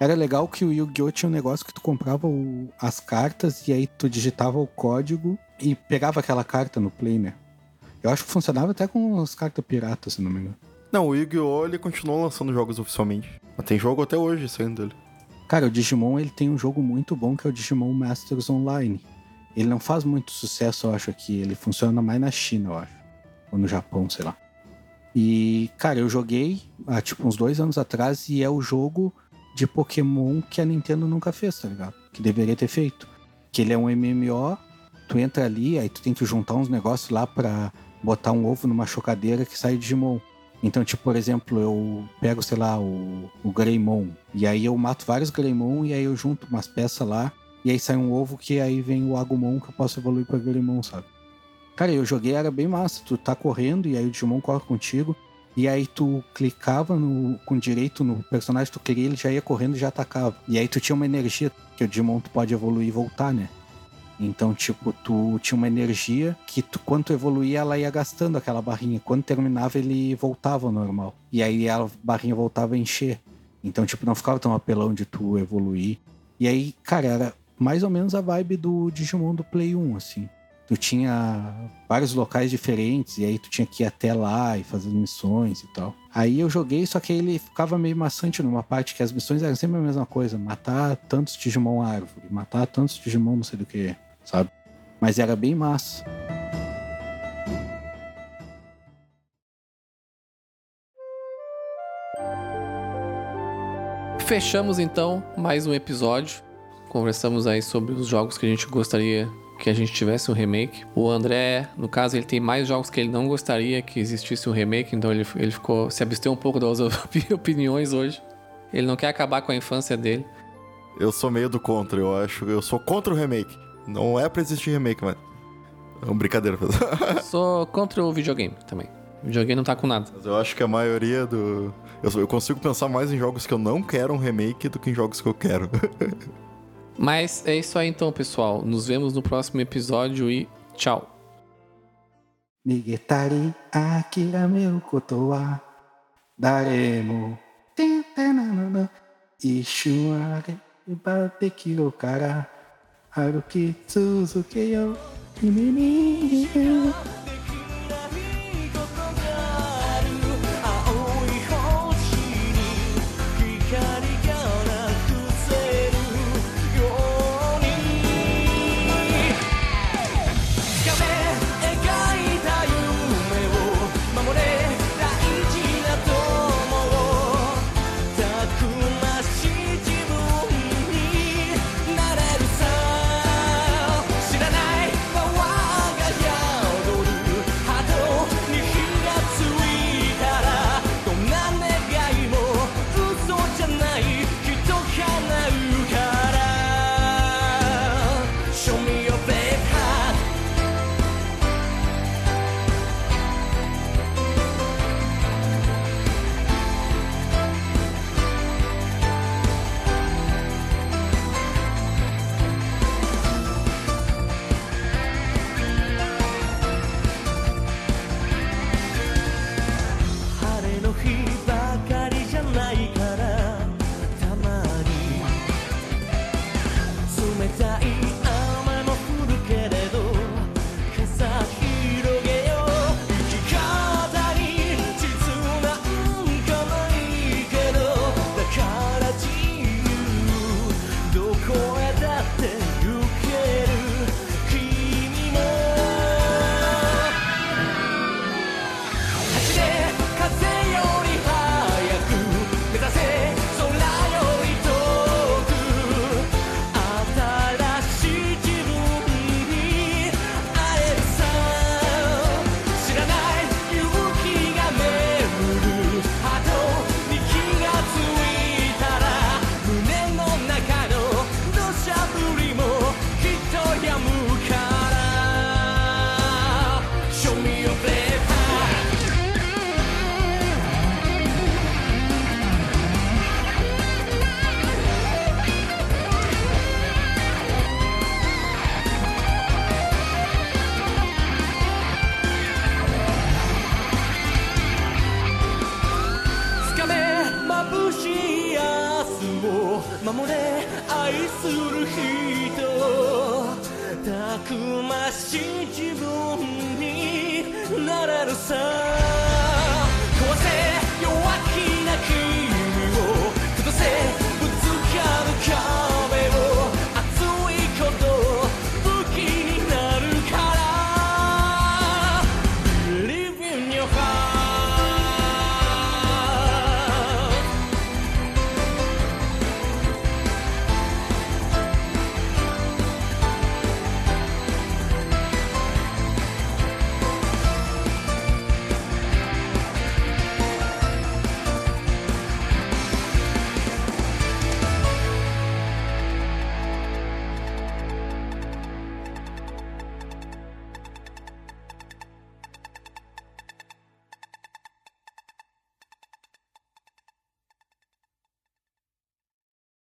Era legal que o Yu-Gi-Oh! tinha um negócio que tu comprava o- as cartas e aí tu digitava o código e pegava aquela carta no Play, né? Eu acho que funcionava até com as cartas piratas, se não me engano. Não, o Yu-Gi-Oh! ele continuou lançando jogos oficialmente. Mas tem jogo até hoje saindo dele. Cara, o Digimon ele tem um jogo muito bom que é o Digimon Masters Online. Ele não faz muito sucesso, eu acho, aqui. Ele funciona mais na China, eu acho. Ou no Japão, sei lá. E, cara, eu joguei há tipo uns dois anos atrás e é o jogo de Pokémon que a Nintendo nunca fez, tá ligado? Que deveria ter feito. Que ele é um MMO, tu entra ali, aí tu tem que juntar uns negócios lá pra botar um ovo numa chocadeira que sai Digimon. Então, tipo, por exemplo, eu pego, sei lá, o, o Greymon. E aí eu mato vários Greymon e aí eu junto umas peças lá. E aí sai um ovo que aí vem o Agumon que eu posso evoluir pra Greymon, sabe? Cara, eu joguei, era bem massa. Tu tá correndo e aí o Digimon corre contigo. E aí tu clicava no, com direito no personagem que tu queria, ele já ia correndo e já atacava. E aí tu tinha uma energia, que o Digimon tu pode evoluir e voltar, né? Então, tipo, tu tinha uma energia que tu, quando tu evoluía, ela ia gastando aquela barrinha. Quando terminava, ele voltava ao normal. E aí a barrinha voltava a encher. Então, tipo, não ficava tão apelão de tu evoluir. E aí, cara, era mais ou menos a vibe do Digimon do Play 1, assim. Tu tinha vários locais diferentes, e aí tu tinha que ir até lá e fazer missões e tal. Aí eu joguei, só que ele ficava meio maçante numa parte que as missões eram sempre a mesma coisa: matar tantos Digimon árvore, matar tantos Digimon não sei do que, sabe? Mas era bem massa. Fechamos então mais um episódio. Conversamos aí sobre os jogos que a gente gostaria que a gente tivesse um remake. O André, no caso, ele tem mais jogos que ele não gostaria que existisse um remake, então ele, ele ficou se absteu um pouco das [LAUGHS] opiniões hoje. Ele não quer acabar com a infância dele. Eu sou meio do contra, eu acho. Eu sou contra o remake. Não é pra existir remake, mas. É uma brincadeira. [LAUGHS] Sou contra o videogame também. O videogame não tá com nada. Mas eu acho que a maioria do. Eu, sou- eu consigo pensar mais em jogos que eu não quero um remake do que em jogos que eu quero. [LAUGHS] Mas é isso aí então, pessoal. Nos vemos no próximo episódio e tchau. 逃げたり諦めることは誰もてんてなのの一瞬あればできるから 歩き続けよう。君に「